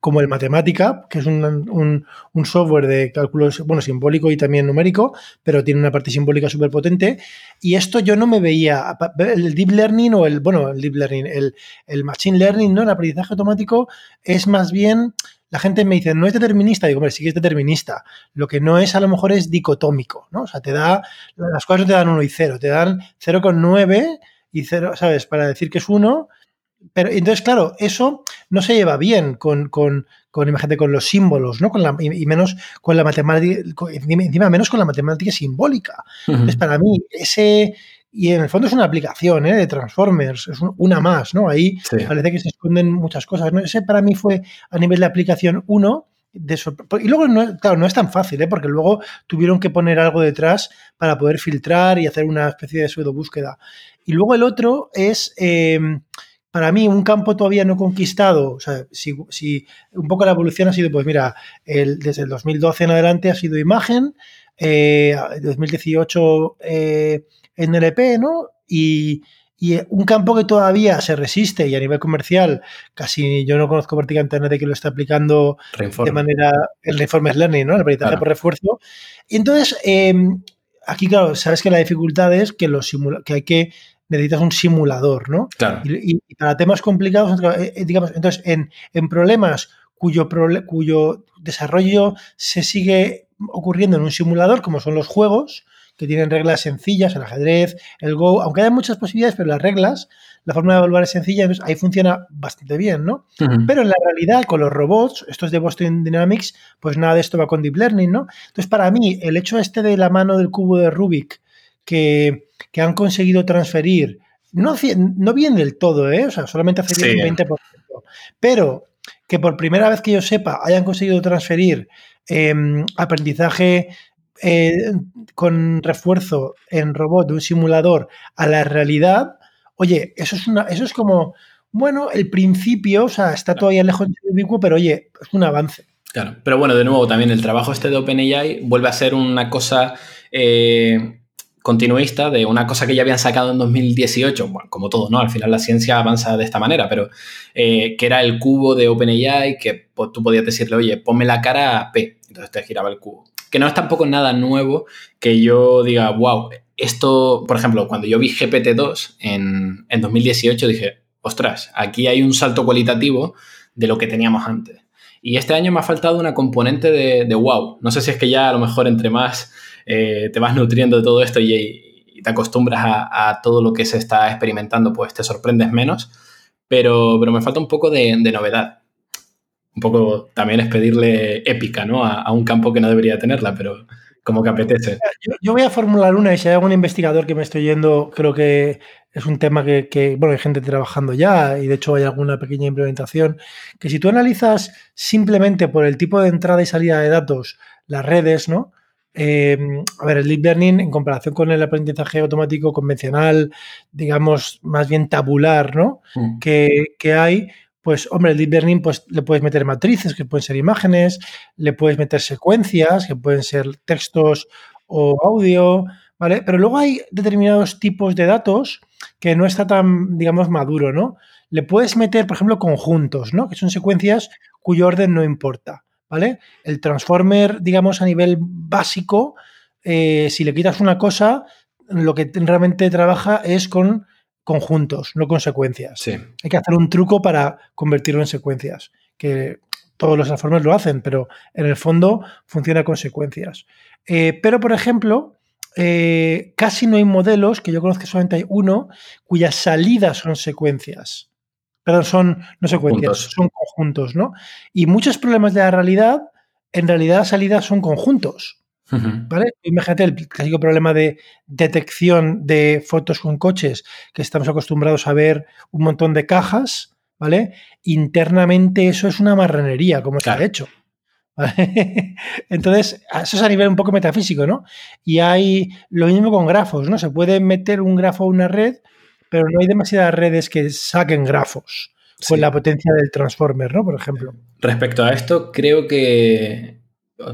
[SPEAKER 1] como el Matemática, que es un, software de cálculo bueno, simbólico y también numérico, pero tiene una parte simbólica súper potente. Y esto yo no me veía, el deep learning o el, bueno, el deep learning, el, el machine learning, ¿no? El aprendizaje automático es más bien la gente me dice, no es determinista. Digo, hombre, sí que es determinista. Lo que no es, a lo mejor, es dicotómico, ¿no? O sea, te da, las cosas no te dan 1 y 0, te dan 0,9 y 0, ¿sabes? Para decir que es 1. Pero entonces, claro, eso no se lleva bien con, con, con imagínate, con los símbolos, ¿no? Con la, y, menos con la matemática, encima menos con la matemática simbólica. Entonces, para mí, ese, y en el fondo es una aplicación ¿eh? de Transformers, es una más, ¿no? Ahí parece que se esconden muchas cosas. ¿no? Ese para mí fue a nivel de aplicación uno. De y luego, no, claro, no es tan fácil, ¿eh? porque luego tuvieron que poner algo detrás para poder filtrar y hacer una especie de pseudo búsqueda. Y luego el otro es, eh, para mí, un campo todavía no conquistado. O sea, si, si, un poco la evolución ha sido, pues mira, el, desde el 2012 en adelante ha sido imagen, eh, 2018 eh, NLP, ¿no? Y, un campo que todavía se resiste y a nivel comercial casi yo no conozco prácticamente a nadie que lo esté aplicando de manera el Reformers Learning, ¿no? El aprendizaje por refuerzo. Y entonces, em, aquí, claro, sabes que la dificultad es que, los que hay que necesitas un simulador, ¿no?
[SPEAKER 2] Claro.
[SPEAKER 1] Y, para temas complicados, eh, eh, digamos, entonces, en, en problemas cuyo, cuyo desarrollo se sigue ocurriendo en un simulador, como son los juegos, que tienen reglas sencillas, el ajedrez, el Go, aunque hay muchas posibilidades, pero las reglas, la forma de evaluar es sencilla, entonces ahí funciona bastante bien, ¿no? Pero en la realidad, con los robots, estos de Boston Dynamics, pues nada de esto va con Deep Learning, ¿no? Entonces, para mí, el hecho este de la mano del cubo de Rubik, que, han conseguido transferir, no, no bien del todo, ¿eh? O sea, solamente hace un 20%, pero que por primera vez que yo sepa hayan conseguido transferir em, aprendizaje eh, con refuerzo en robot de un simulador a la realidad, Oye, eso es, una, eso es como, bueno, el principio, o sea, está todavía lejos de ubicuo, pero oye, es un avance.
[SPEAKER 2] Claro, pero bueno, de nuevo, también el trabajo este de OpenAI vuelve a ser una cosa eh, continuista de una cosa que ya habían sacado en 2018, bueno, como todo, ¿no? Al final la ciencia avanza de esta manera, pero eh, que era el cubo de OpenAI, que pues, tú podías decirle, oye, ponme la cara a P, entonces te giraba el cubo. Que no es tampoco nada nuevo que yo diga, wow, esto, por ejemplo, cuando yo vi GPT-2 en, en 2018, dije, ostras, aquí hay un salto cualitativo de lo que teníamos antes. Y este año me ha faltado una componente de, wow. No sé si es que ya a lo mejor entre más eh, te vas nutriendo de todo esto y, te acostumbras a, todo lo que se está experimentando, pues te sorprendes menos. Pero, pero me falta un poco de, novedad. Un poco también es pedirle épica, ¿no? A, un campo que no debería tenerla, pero como que apetece.
[SPEAKER 1] Yo, voy a formular una y si hay algún investigador que me estoy yendo, creo que es un tema que, bueno, hay gente trabajando ya y de hecho hay alguna pequeña implementación, que si tú analizas simplemente por el tipo de entrada y salida de datos las redes, ¿no? Eh, a ver, el deep learning en comparación con el aprendizaje automático convencional, digamos, más bien tabular, ¿no? Mm. Que, que hay, pues hombre, el deep learning pues le puedes meter matrices que pueden ser imágenes, le puedes meter secuencias que pueden ser textos o audio, ¿vale? Pero luego hay determinados tipos de datos que no está tan, digamos, maduro, ¿no? Le puedes meter, por ejemplo, conjuntos, ¿no? Que son secuencias cuyo orden no importa, ¿vale? El transformer, digamos, a nivel básico, eh, si le quitas una cosa, lo que realmente trabaja es con conjuntos, no con secuencias. Hay que hacer un truco para convertirlo en secuencias, que todos los transformers lo hacen, pero en el fondo funciona con secuencias. Eh, pero, por ejemplo, eh, casi no hay modelos, que yo conozco solamente hay uno, cuyas salidas son secuencias. Perdón, son no secuencias, son conjuntos, ¿no? Y muchos problemas de la realidad, en realidad las salidas son conjuntos. ¿Vale? Imagínate el clásico problema de detección de fotos con coches, que estamos acostumbrados a ver un montón de cajas, ¿vale? Internamente eso es una marranería, como está hecho. Entonces, eso es a nivel un poco metafísico, ¿no? Y hay lo mismo con grafos, ¿no? Se puede meter un grafo a una red, pero no hay demasiadas redes que saquen grafos con la potencia del transformer, ¿no? Por ejemplo.
[SPEAKER 2] Respecto a esto, creo que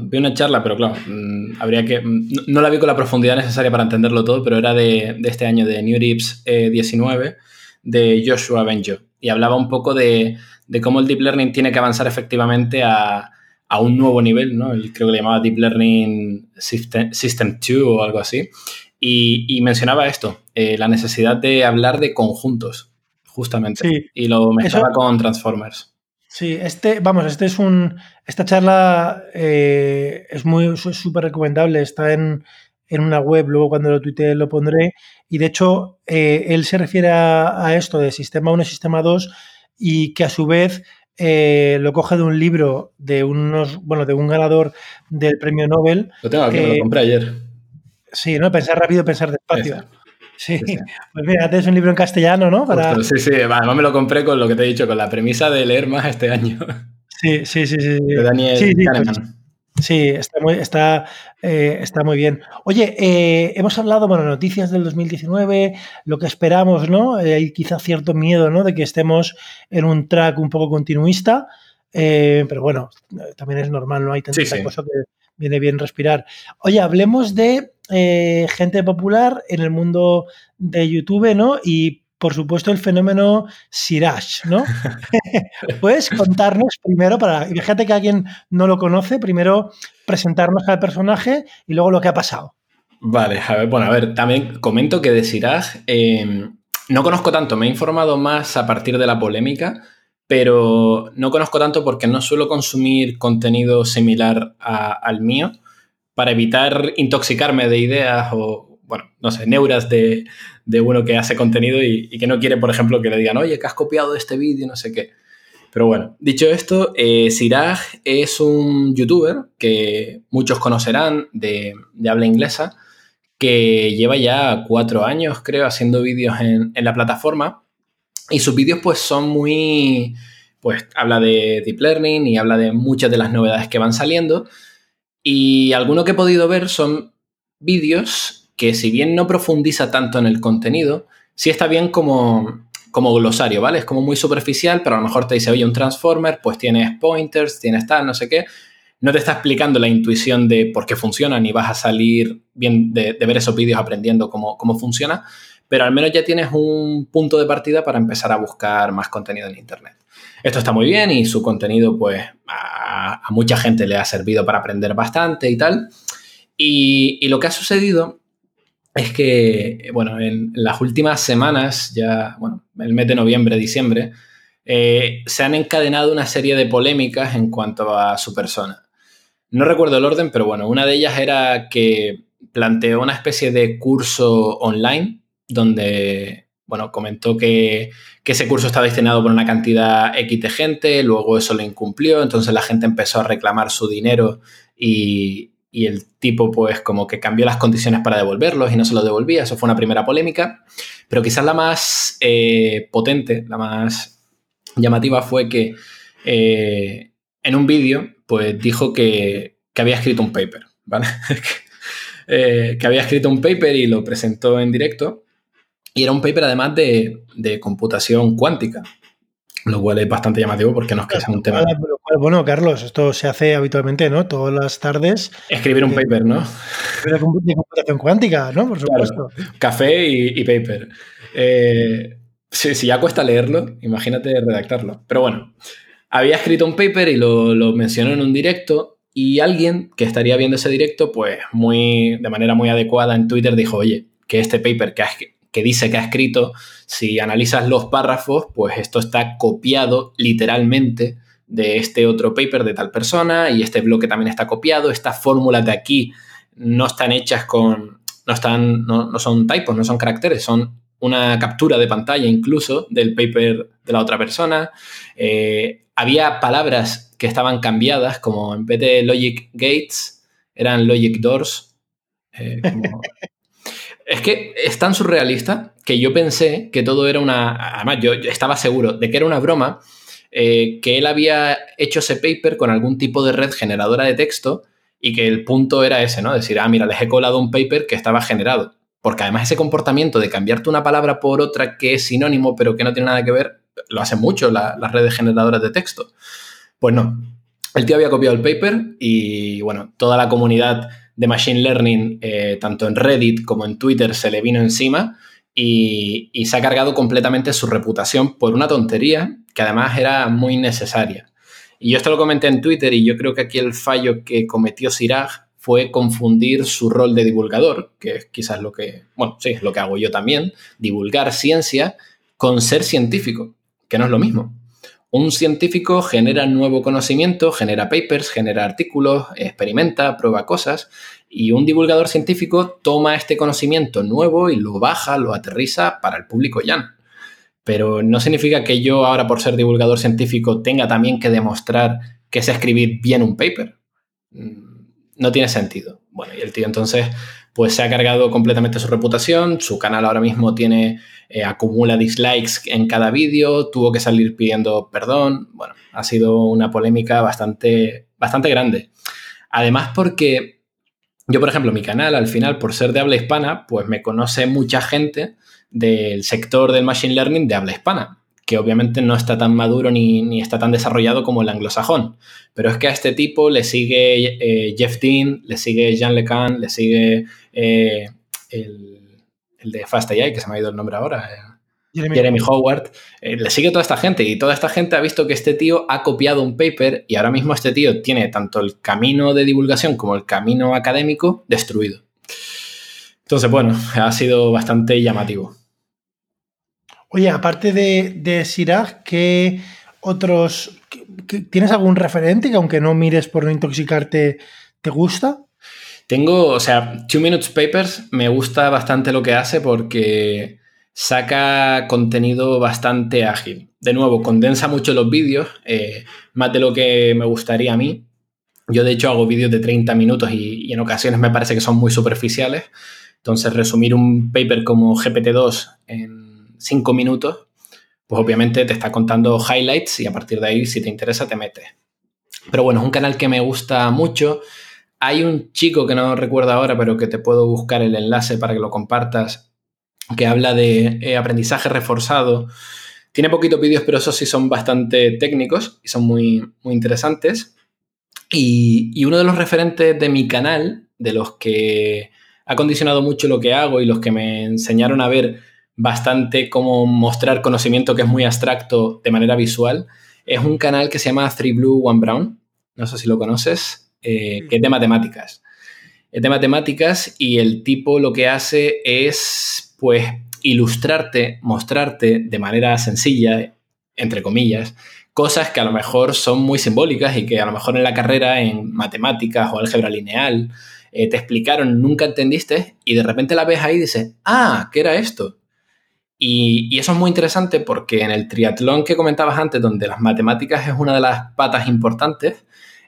[SPEAKER 2] vi una charla, pero claro, mm, habría que. Mm, no, la vi con la profundidad necesaria para entenderlo todo, pero era de, este año de New Rips 19 de Joshua Benjo. Y hablaba un poco de, cómo el Deep Learning tiene que avanzar efectivamente a, un nuevo nivel, ¿no? creo que le llamaba Deep Learning System, 2 o algo así. Y, mencionaba esto, eh, la necesidad de hablar de conjuntos, justamente. Y lo mezclaba con Transformers.
[SPEAKER 1] Sí, este, vamos, este es un. Esta charla eh, es muy súper recomendable. Está en, una web, luego cuando lo tuitee lo pondré. Y de hecho, eh, él se refiere a, esto de sistema 1 y sistema 2, y que a su vez eh, lo coge de un libro de unos, bueno, de un ganador del premio Nobel.
[SPEAKER 2] Lo tengo aquí, me lo compré ayer.
[SPEAKER 1] Sí, ¿no? Pensar rápido, pensar despacio. Sí, pues mira, tienes un libro en castellano, ¿no?
[SPEAKER 2] Para... sí, sí, además me lo compré con lo que te he dicho, con la premisa de leer más este año.
[SPEAKER 1] Sí, sí, sí, sí.
[SPEAKER 2] De Daniel
[SPEAKER 1] sí, sí, pues, sí, está muy, está, eh, está muy bien. Oye, eh, hemos hablado, bueno, noticias del 2019, lo que esperamos, ¿no? Eh, hay quizá cierto miedo, ¿no? De que estemos en un track un poco continuista, pero bueno, también es normal, no hay tanta cosa que viene bien respirar. Oye, hablemos de eh, gente popular en el mundo de YouTube, ¿no? Y por supuesto el fenómeno Siraj, ¿no? ¿Puedes contarnos primero, para fíjate que alguien no lo conoce, primero presentarnos al personaje y luego lo que ha pasado?
[SPEAKER 2] Vale, a ver, bueno, a ver, también comento que de Siraj em, no conozco tanto, me he informado más a partir de la polémica, pero no conozco tanto porque no suelo consumir contenido similar al mío para evitar intoxicarme de ideas o, bueno, no sé, neuras de, uno que hace contenido y, que no quiere, por ejemplo, que le digan, oye, que has copiado este vídeo, no sé qué. Pero bueno, dicho esto, eh, Siraj es un youtuber que muchos conocerán de, habla inglesa, que lleva ya cuatro años, creo, haciendo vídeos en, en la plataforma. Y sus vídeos pues son muy, pues habla de deep learning y habla de muchas de las novedades que van saliendo. Y alguno que he podido ver son vídeos que si bien no profundiza tanto en el contenido, sí está bien como, como glosario, ¿vale? Es como muy superficial, pero a lo mejor te dice, oye, un transformer, pues tienes pointers, tienes tal, no sé qué. No te está explicando la intuición de por qué funciona, ni vas a salir bien de, ver esos vídeos aprendiendo cómo, cómo funciona, pero al menos ya tienes un punto de partida para empezar a buscar más contenido en Internet. Esto está muy bien y su contenido, pues, a, mucha gente le ha servido para aprender bastante y tal. Y, lo que ha sucedido es que, bueno, en las últimas semanas, ya, bueno, el mes de noviembre, diciembre, eh, se han encadenado una serie de polémicas en cuanto a su persona. No recuerdo el orden, pero bueno, una de ellas era que planteó una especie de curso online donde, bueno, comentó que, ese curso estaba destinado por una cantidad X de gente, luego eso lo incumplió, entonces la gente empezó a reclamar su dinero y, el tipo pues como que cambió las condiciones para devolverlos y no se los devolvía, eso fue una primera polémica, pero quizás la más eh, potente, la más llamativa fue que eh, en un vídeo pues dijo que, que había escrito un paper, ¿vale? Eh, que había escrito un paper y lo presentó en directo y era un paper además de, computación cuántica, lo cual es bastante llamativo porque nos queda un tema.
[SPEAKER 1] Bueno, Carlos, esto se hace habitualmente, ¿no? Todas las tardes.
[SPEAKER 2] Escribir un paper, ¿no?
[SPEAKER 1] De computación cuántica, ¿no? Por supuesto.
[SPEAKER 2] Café y, paper. Eh, si, ya cuesta leerlo, imagínate redactarlo. Pero bueno, había escrito un paper y lo, lo mencionó en un directo y alguien que estaría viendo ese directo, pues muy, de manera muy adecuada en Twitter dijo, oye, que este paper que has, que dice que ha escrito, si analizas los párrafos, pues esto está copiado literalmente de este otro paper de tal persona y este bloque también está copiado. Estas fórmulas de aquí no están hechas con, no, están, no, son typos, no son caracteres, son una captura de pantalla incluso del paper de la otra persona. Eh, había palabras que estaban cambiadas, como en vez de logic gates, eran logic doors. Eh, Es que es tan surrealista que yo pensé que todo era una. Además, yo, estaba seguro de que era una broma, eh, que él había hecho ese paper con algún tipo de red generadora de texto y que el punto era ese, ¿no? Decir, ah, mira, les he colado un paper que estaba generado. Porque además ese comportamiento de cambiarte una palabra por otra que es sinónimo pero que no tiene nada que ver, lo hacen mucho las redes generadoras de texto. Pues no. El tío había copiado el paper y, bueno, toda la comunidad de Machine Learning, eh, tanto en Reddit como en Twitter, se le vino encima y, se ha cargado completamente su reputación por una tontería que además era muy necesaria. Y yo esto lo comenté en Twitter y yo creo que aquí el fallo que cometió Siraj fue confundir su rol de divulgador, que es quizás lo que, bueno, sí, es lo que hago yo también, divulgar ciencia con ser científico, que no es lo mismo. Un científico genera nuevo conocimiento, genera papers, genera artículos, experimenta, prueba cosas, y un divulgador científico toma este conocimiento nuevo y lo baja, lo aterriza para el público ya. Pero no significa que yo ahora por ser divulgador científico tenga también que demostrar que sé escribir bien un paper. Mm, no tiene sentido. Bueno, y el tío entonces pues se ha cargado completamente su reputación, su canal ahora mismo tiene, eh, acumula dislikes en cada vídeo, tuvo que salir pidiendo perdón, bueno, ha sido una polémica bastante, bastante grande. Además porque yo, por ejemplo, mi canal al final, por ser de habla hispana, pues me conoce mucha gente del sector del Machine Learning de habla hispana que obviamente no está tan maduro ni, está tan desarrollado como el anglosajón. Pero es que a este tipo le sigue eh, Jeff Dean, le sigue Jean LeCun, le sigue eh, el, de Fast AI, que se me ha ido el nombre ahora, eh, Jeremy, Howard. le sigue toda esta gente y toda esta gente ha visto que este tío ha copiado un paper y ahora mismo este tío tiene tanto el camino de divulgación como el camino académico destruido. Entonces, bueno, ha sido bastante llamativo.
[SPEAKER 1] Oye, aparte de, de Siraj, ¿qué otros. ¿Tienes algún referente que, aunque no mires por no intoxicarte, te gusta?
[SPEAKER 2] Tengo, o sea, Two Minutes Papers me gusta bastante lo que hace porque saca contenido bastante ágil. De nuevo, condensa mucho los vídeos, eh, más de lo que me gustaría a mí. Yo de hecho hago vídeos de 30 minutos y, en ocasiones me parece que son muy superficiales. Entonces resumir un paper como GPT-2 en cinco minutos, pues obviamente te está contando highlights y a partir de ahí, si te interesa, te metes. Pero bueno, es un canal que me gusta mucho. Hay un chico que no recuerdo ahora, pero que te puedo buscar el enlace para que lo compartas, que habla de eh, aprendizaje reforzado. Tiene poquitos vídeos, pero esos sí son bastante técnicos y son muy, muy interesantes. Y, y, uno de los referentes de mi canal, de los que ha condicionado mucho lo que hago y los que me enseñaron a ver bastante cómo mostrar conocimiento que es muy abstracto de manera visual, es un canal que se llama Three Blue, One Brown. No sé si lo conoces, eh, que es de matemáticas. Es de matemáticas y el tipo lo que hace es, pues, ilustrarte, mostrarte de manera sencilla, entre comillas, cosas que a lo mejor son muy simbólicas y que a lo mejor en la carrera, en matemáticas o álgebra lineal, eh, te explicaron, nunca entendiste y de repente la ves ahí y dices, ah, ¿qué era esto? Y, eso es muy interesante porque en el triatlón que comentabas antes, donde las matemáticas es una de las patas importantes,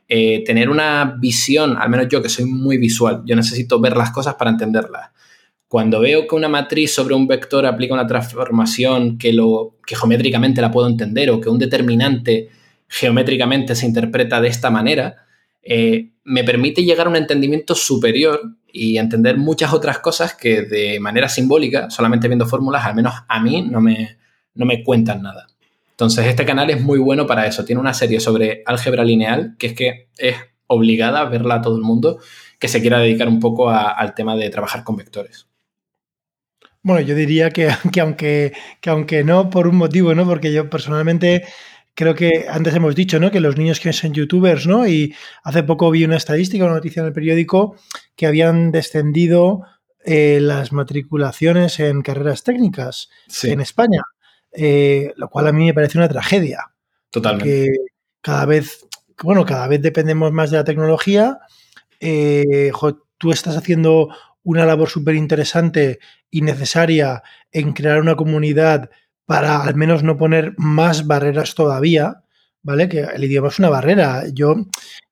[SPEAKER 2] eh, tener una visión, al menos yo que soy muy visual, yo necesito ver las cosas para entenderlas. Cuando veo que una matriz sobre un vector aplica una transformación que, lo, que geométricamente la puedo entender o que un determinante geométricamente se interpreta de esta manera, eh, me permite llegar a un entendimiento superior y entender muchas otras cosas que de manera simbólica, solamente viendo fórmulas, al menos a mí no me, no me cuentan nada. Entonces, este canal es muy bueno para eso. Tiene una serie sobre álgebra lineal, que es que es obligada a verla a todo el mundo que se quiera dedicar un poco al tema de trabajar con vectores.
[SPEAKER 1] Bueno, yo diría que, aunque, que aunque no por un motivo, ¿no? Porque yo personalmente creo que antes hemos dicho, ¿no? Que los niños que son youtubers, ¿no? Y hace poco vi una estadística, una noticia en el periódico, que habían descendido eh, las matriculaciones en carreras técnicas en España, eh, lo cual a mí me parece una tragedia.
[SPEAKER 2] Totalmente.
[SPEAKER 1] cada vez, bueno, cada vez dependemos más de la tecnología. Eh, tú estás haciendo una labor súper interesante y necesaria en crear una comunidad para al menos no poner más barreras todavía, ¿vale? Que el idioma es una barrera. Yo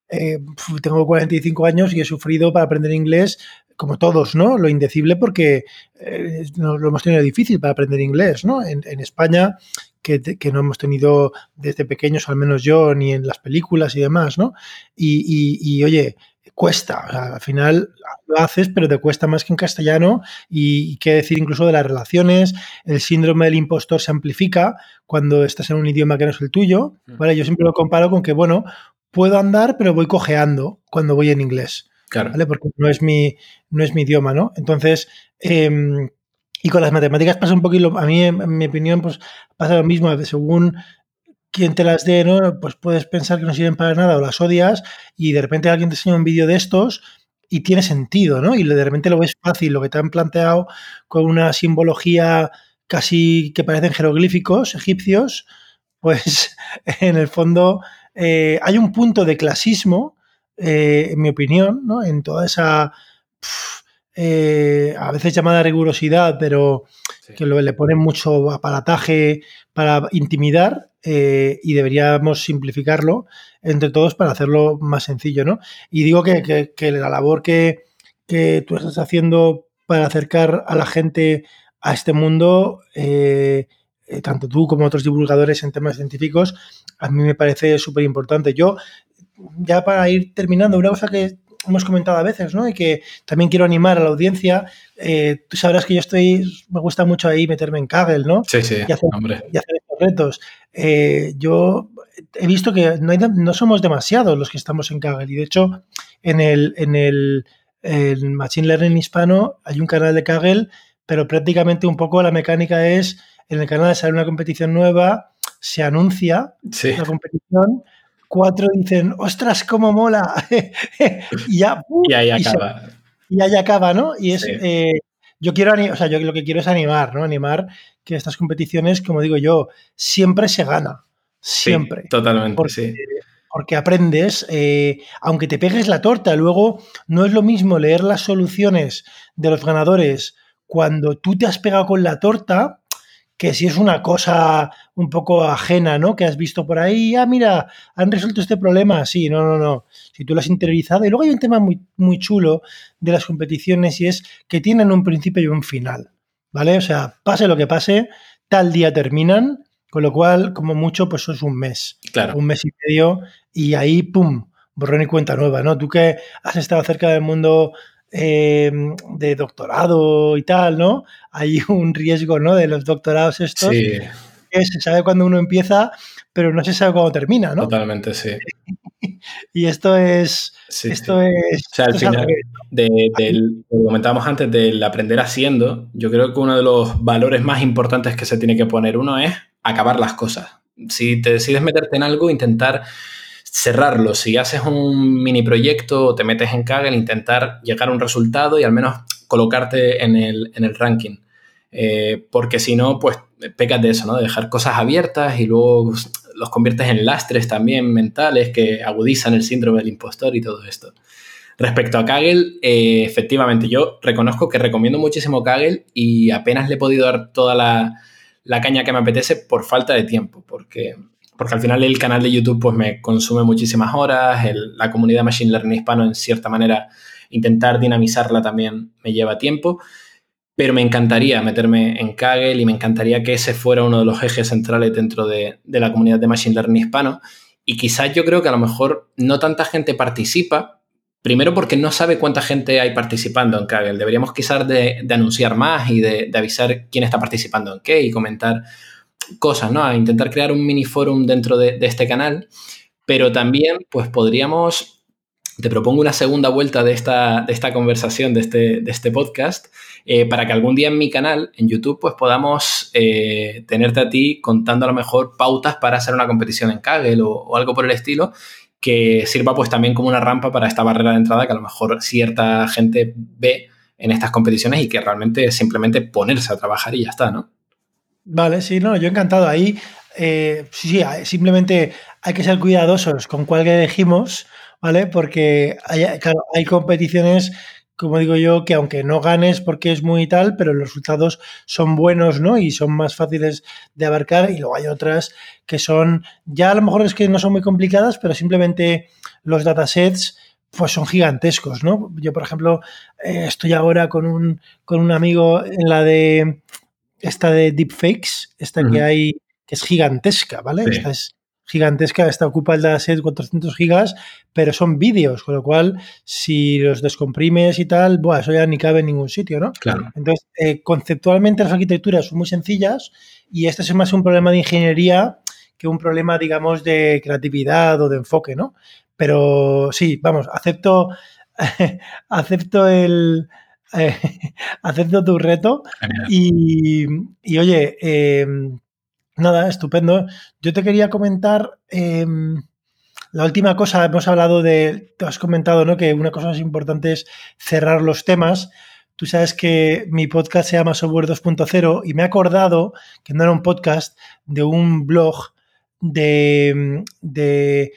[SPEAKER 1] eh, tengo 45 años y he sufrido para aprender inglés como todos, ¿no? Lo indecible porque eh, lo hemos tenido difícil para aprender inglés, ¿no? En, España, que, no hemos tenido desde pequeños, al menos yo, ni en las películas y demás, ¿no? y oye, cuesta. al final lo haces, pero te cuesta más que en castellano. Y, qué decir incluso de las relaciones. El síndrome del impostor se amplifica cuando estás en un idioma que no es el tuyo. Mm. ¿vale? Yo siempre lo comparo con que, bueno, puedo andar, pero voy cojeando cuando voy en inglés.
[SPEAKER 2] Claro.
[SPEAKER 1] ¿vale? Porque no es mi, no es mi idioma, ¿no? Entonces, em, y con las matemáticas pasa un poquito, a mí, en mi opinión, pues pasa lo mismo. Según quien te las dé, ¿no? Pues puedes pensar que no sirven para nada o las odias y de repente alguien te enseña un vídeo de estos y tiene sentido, ¿no? Y de repente lo ves fácil, lo que te han planteado con una simbología casi que parecen jeroglíficos egipcios, pues en el fondo eh, hay un punto de clasismo, eh, en mi opinión, ¿no? En toda esa... Eh, a veces llamada rigurosidad, pero que le ponen mucho aparataje para intimidar eh, y deberíamos simplificarlo entre todos para hacerlo más sencillo, ¿no? Y digo que, la labor que, tú estás haciendo para acercar a la gente a este mundo, eh, tanto tú como otros divulgadores en temas científicos, a mí me parece súper importante. Yo, ya para ir terminando, una cosa que hemos comentado a veces, ¿no? Y que también quiero animar a la audiencia. Eh, tú sabrás que yo estoy, me gusta mucho ahí meterme en Kaggle, ¿no?
[SPEAKER 2] Sí, sí,
[SPEAKER 1] y hacer, hombre. Y hacer estos retos. Eh, yo he visto que no, no, somos demasiados los que estamos en Kaggle y de hecho en el, en el, Machine Learning hispano hay un canal de Kaggle, pero prácticamente un poco la mecánica es en el canal sale una competición nueva, se anuncia la competición cuatro dicen, ostras, cómo mola. y ya.
[SPEAKER 2] y ahí acaba.
[SPEAKER 1] Y, ahí acaba, ¿no? Y es. Eh, yo quiero, o sea, yo lo que quiero es animar, ¿no? Animar que estas competiciones, como digo yo, siempre se gana. Siempre.
[SPEAKER 2] totalmente,
[SPEAKER 1] porque,
[SPEAKER 2] sí.
[SPEAKER 1] Porque aprendes, eh, aunque te pegues la torta, luego no es lo mismo leer las soluciones de los ganadores cuando tú te has pegado con la torta que si es una cosa un poco ajena, ¿no? Que has visto por ahí, ah, mira, han resuelto este problema. Sí, no, no, no. Si tú lo has interiorizado. Y luego hay un tema muy, muy chulo de las competiciones y es que tienen un principio y un final, ¿vale? O sea, pase lo que pase, tal día terminan, con lo cual, como mucho, pues eso es un mes.
[SPEAKER 2] Claro.
[SPEAKER 1] Un mes y medio y ahí, ¡pum! Borrón y cuenta nueva, ¿no? Tú que has estado cerca del mundo em, de doctorado y tal, ¿no? Hay un riesgo, ¿no? De los doctorados estos.
[SPEAKER 2] Sí.
[SPEAKER 1] Que se sabe cuándo uno empieza, pero no se sabe cuándo termina, ¿no?
[SPEAKER 2] Totalmente, sí.
[SPEAKER 1] y esto es. esto es.
[SPEAKER 2] O sea, al final, de, del, lo comentábamos antes del aprender haciendo, yo creo que uno de los valores más importantes que se tiene que poner uno es acabar las cosas. Si te decides meterte en algo, intentar cerrarlo. Si haces un mini proyecto o te metes en Kaggle, intentar llegar a un resultado y al menos colocarte en el, en el ranking. Eh, porque si no, pues pecas de eso, ¿no? De dejar cosas abiertas y luego los conviertes en lastres también mentales que agudizan el síndrome del impostor y todo esto. Respecto a Kaggle, eh, efectivamente, yo reconozco que recomiendo muchísimo Kaggle y apenas le he podido dar toda la, la caña que me apetece por falta de tiempo, porque porque al final el canal de YouTube pues me consume muchísimas horas, la comunidad Machine Learning hispano en cierta manera intentar dinamizarla también me lleva tiempo, pero me encantaría meterme en Kaggle y me encantaría que ese fuera uno de los ejes centrales dentro de, la comunidad de Machine Learning hispano. Y quizás yo creo que a lo mejor no tanta gente participa, primero porque no sabe cuánta gente hay participando en Kaggle, deberíamos quizás de, anunciar más y de, de avisar quién está participando en qué y comentar cosas, ¿no? A intentar crear un mini forum dentro de, este canal, pero también, pues podríamos, te propongo una segunda vuelta de esta, de esta conversación, de este, de este podcast, eh, para que algún día en mi canal, en YouTube, pues podamos eh, tenerte a ti contando a lo mejor pautas para hacer una competición en Kaggle o, algo por el estilo, que sirva pues también como una rampa para esta barrera de entrada que a lo mejor cierta gente ve en estas competiciones y que realmente es simplemente ponerse a trabajar y ya está, ¿no?
[SPEAKER 1] Vale, sí, no, yo encantado. Ahí, eh, sí, sí, simplemente hay que ser cuidadosos con cuál que elegimos, ¿vale? Porque hay, claro, hay competiciones, como digo yo, que aunque no ganes porque es muy tal, pero los resultados son buenos, ¿no? Y son más fáciles de abarcar. Y luego hay otras que son, ya a lo mejor es que no son muy complicadas, pero simplemente los datasets pues son gigantescos, ¿no? Yo, por ejemplo, eh, estoy ahora con un, con un amigo en la de esta de deepfakes, esta que hay, que es gigantesca, ¿vale? Esta es gigantesca, esta ocupa el dataset 400 gigas, pero son vídeos, con lo cual, si los descomprimes y tal, buah, eso ya ni cabe en ningún sitio, ¿no?
[SPEAKER 2] Claro.
[SPEAKER 1] Entonces, eh, conceptualmente las arquitecturas son muy sencillas y este es más un problema de ingeniería que un problema, digamos, de creatividad o de enfoque, ¿no? Pero sí, vamos, acepto, acepto el, eh, acepto tu reto y, oye, em, nada, estupendo. Yo te quería comentar em, la última cosa, hemos hablado de, tú has comentado ¿no? que una cosa más importante es cerrar los temas. Tú sabes que mi podcast se llama Software 2.0 y me he acordado que no era un podcast, de un blog de, de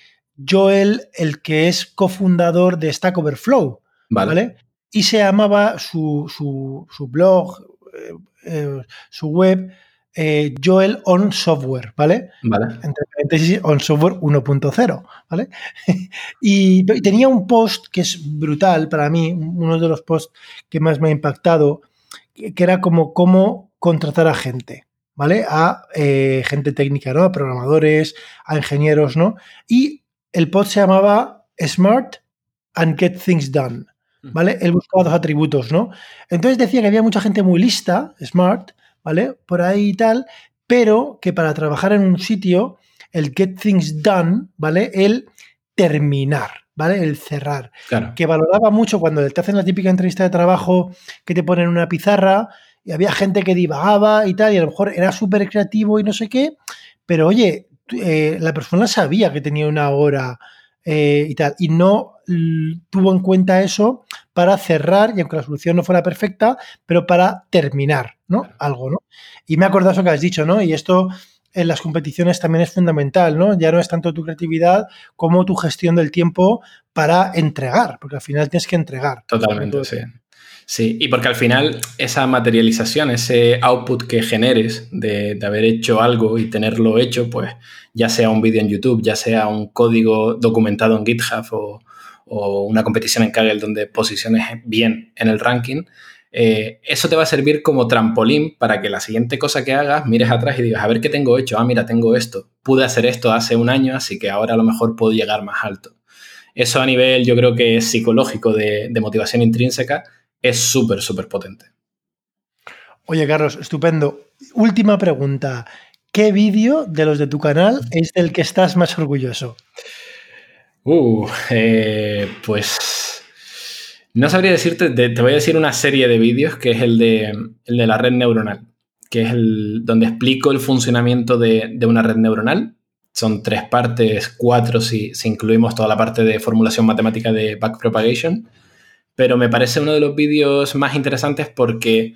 [SPEAKER 1] Joel, el que es cofundador de Stack Overflow. ¿vale? Y se llamaba su, su, blog, eh, eh, su web, eh, Joel On Software, ¿vale?
[SPEAKER 2] Vale.
[SPEAKER 1] Entre paréntesis, On Software 1.0, ¿vale? y, tenía un post que es brutal para mí, uno de los posts que más me ha impactado, que, era como cómo contratar a gente, ¿vale? A gente técnica, ¿no? A programadores, a ingenieros, ¿no? Y el post se llamaba Smart and Get Things Done. ¿Vale? Él buscaba dos atributos, ¿no? Entonces decía que había mucha gente muy lista, smart, ¿vale? Por ahí y tal, pero que para trabajar en un sitio, el get things done, ¿vale? El terminar, ¿vale? El cerrar. Que valoraba mucho cuando te hacen la típica entrevista de trabajo que te ponen una pizarra y había gente que divagaba y tal, y a lo mejor era súper creativo y no sé qué, pero oye, eh, la persona sabía que tenía una hora eh, y tal, y no tuvo en cuenta eso para cerrar, y aunque la solución no fuera perfecta, pero para terminar, ¿no? Algo, ¿no? Y me he acordado eso que has dicho, ¿no? Y esto en las competiciones también es fundamental, ¿no? Ya no es tanto tu creatividad como tu gestión del tiempo para entregar, porque al final tienes que entregar.
[SPEAKER 2] Totalmente, sí. Sí, y porque al final esa materialización, ese output que generes de, de, haber hecho algo y tenerlo hecho, pues ya sea un vídeo en YouTube, ya sea un código documentado en GitHub o, o una competición en Kaggle donde posiciones bien en el ranking, eh, eso te va a servir como trampolín para que la siguiente cosa que hagas mires atrás y digas, a ver qué tengo hecho, ah, mira, tengo esto, pude hacer esto hace un año, así que ahora a lo mejor puedo llegar más alto. eso a nivel, yo creo que es psicológico de, de motivación intrínseca, es súper, súper potente.
[SPEAKER 1] Oye, Carlos, estupendo. Última pregunta. ¿Qué vídeo de los de tu canal es del que estás más orgulloso?
[SPEAKER 2] Uh, eh, pues no sabría decirte, te, voy a decir una serie de vídeos que es el de, el de la red neuronal, que es el donde explico el funcionamiento de, de una red neuronal. Son tres partes, cuatro si, si, incluimos toda la parte de formulación matemática de backpropagation. Pero me parece uno de los vídeos más interesantes porque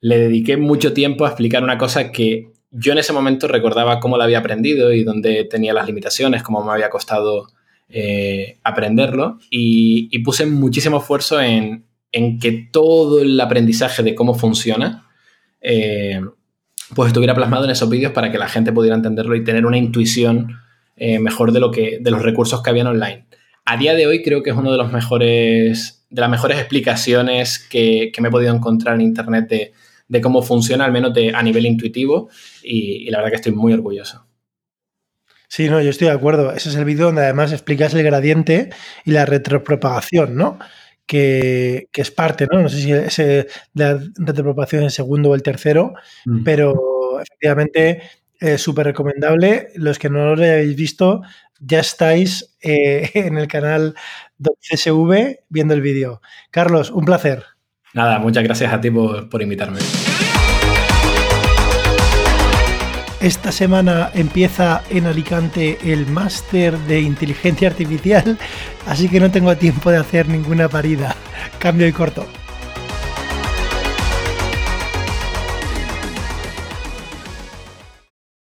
[SPEAKER 2] le dediqué mucho tiempo a explicar una cosa que yo en ese momento recordaba cómo la había aprendido y dónde tenía las limitaciones, cómo me había costado eh, aprenderlo y, puse muchísimo esfuerzo en, que todo el aprendizaje de cómo funciona eh, pues estuviera plasmado en esos vídeos para que la gente pudiera entenderlo y tener una intuición eh, mejor de, lo que, de los recursos que habían online. A día de hoy creo que es uno de los mejores, de las mejores explicaciones que, me he podido encontrar en internet de, cómo funciona, al menos a nivel intuitivo, y la verdad que estoy muy orgulloso.
[SPEAKER 1] Sí, no, yo estoy de acuerdo. Ese es el vídeo donde además explicas el gradiente y la retropropagación, ¿no? Que, es parte, ¿no? No sé si ese, la retropropagación es el segundo o el tercero, mm. pero efectivamente es súper recomendable. Los que no lo hayáis visto, ya estáis eh, en el canal CSV viendo el vídeo. Carlos, un placer.
[SPEAKER 2] Nada, muchas gracias a ti por invitarme.
[SPEAKER 1] Esta semana empieza en Alicante el máster de inteligencia artificial, así que no tengo tiempo de hacer ninguna parida. Cambio y corto.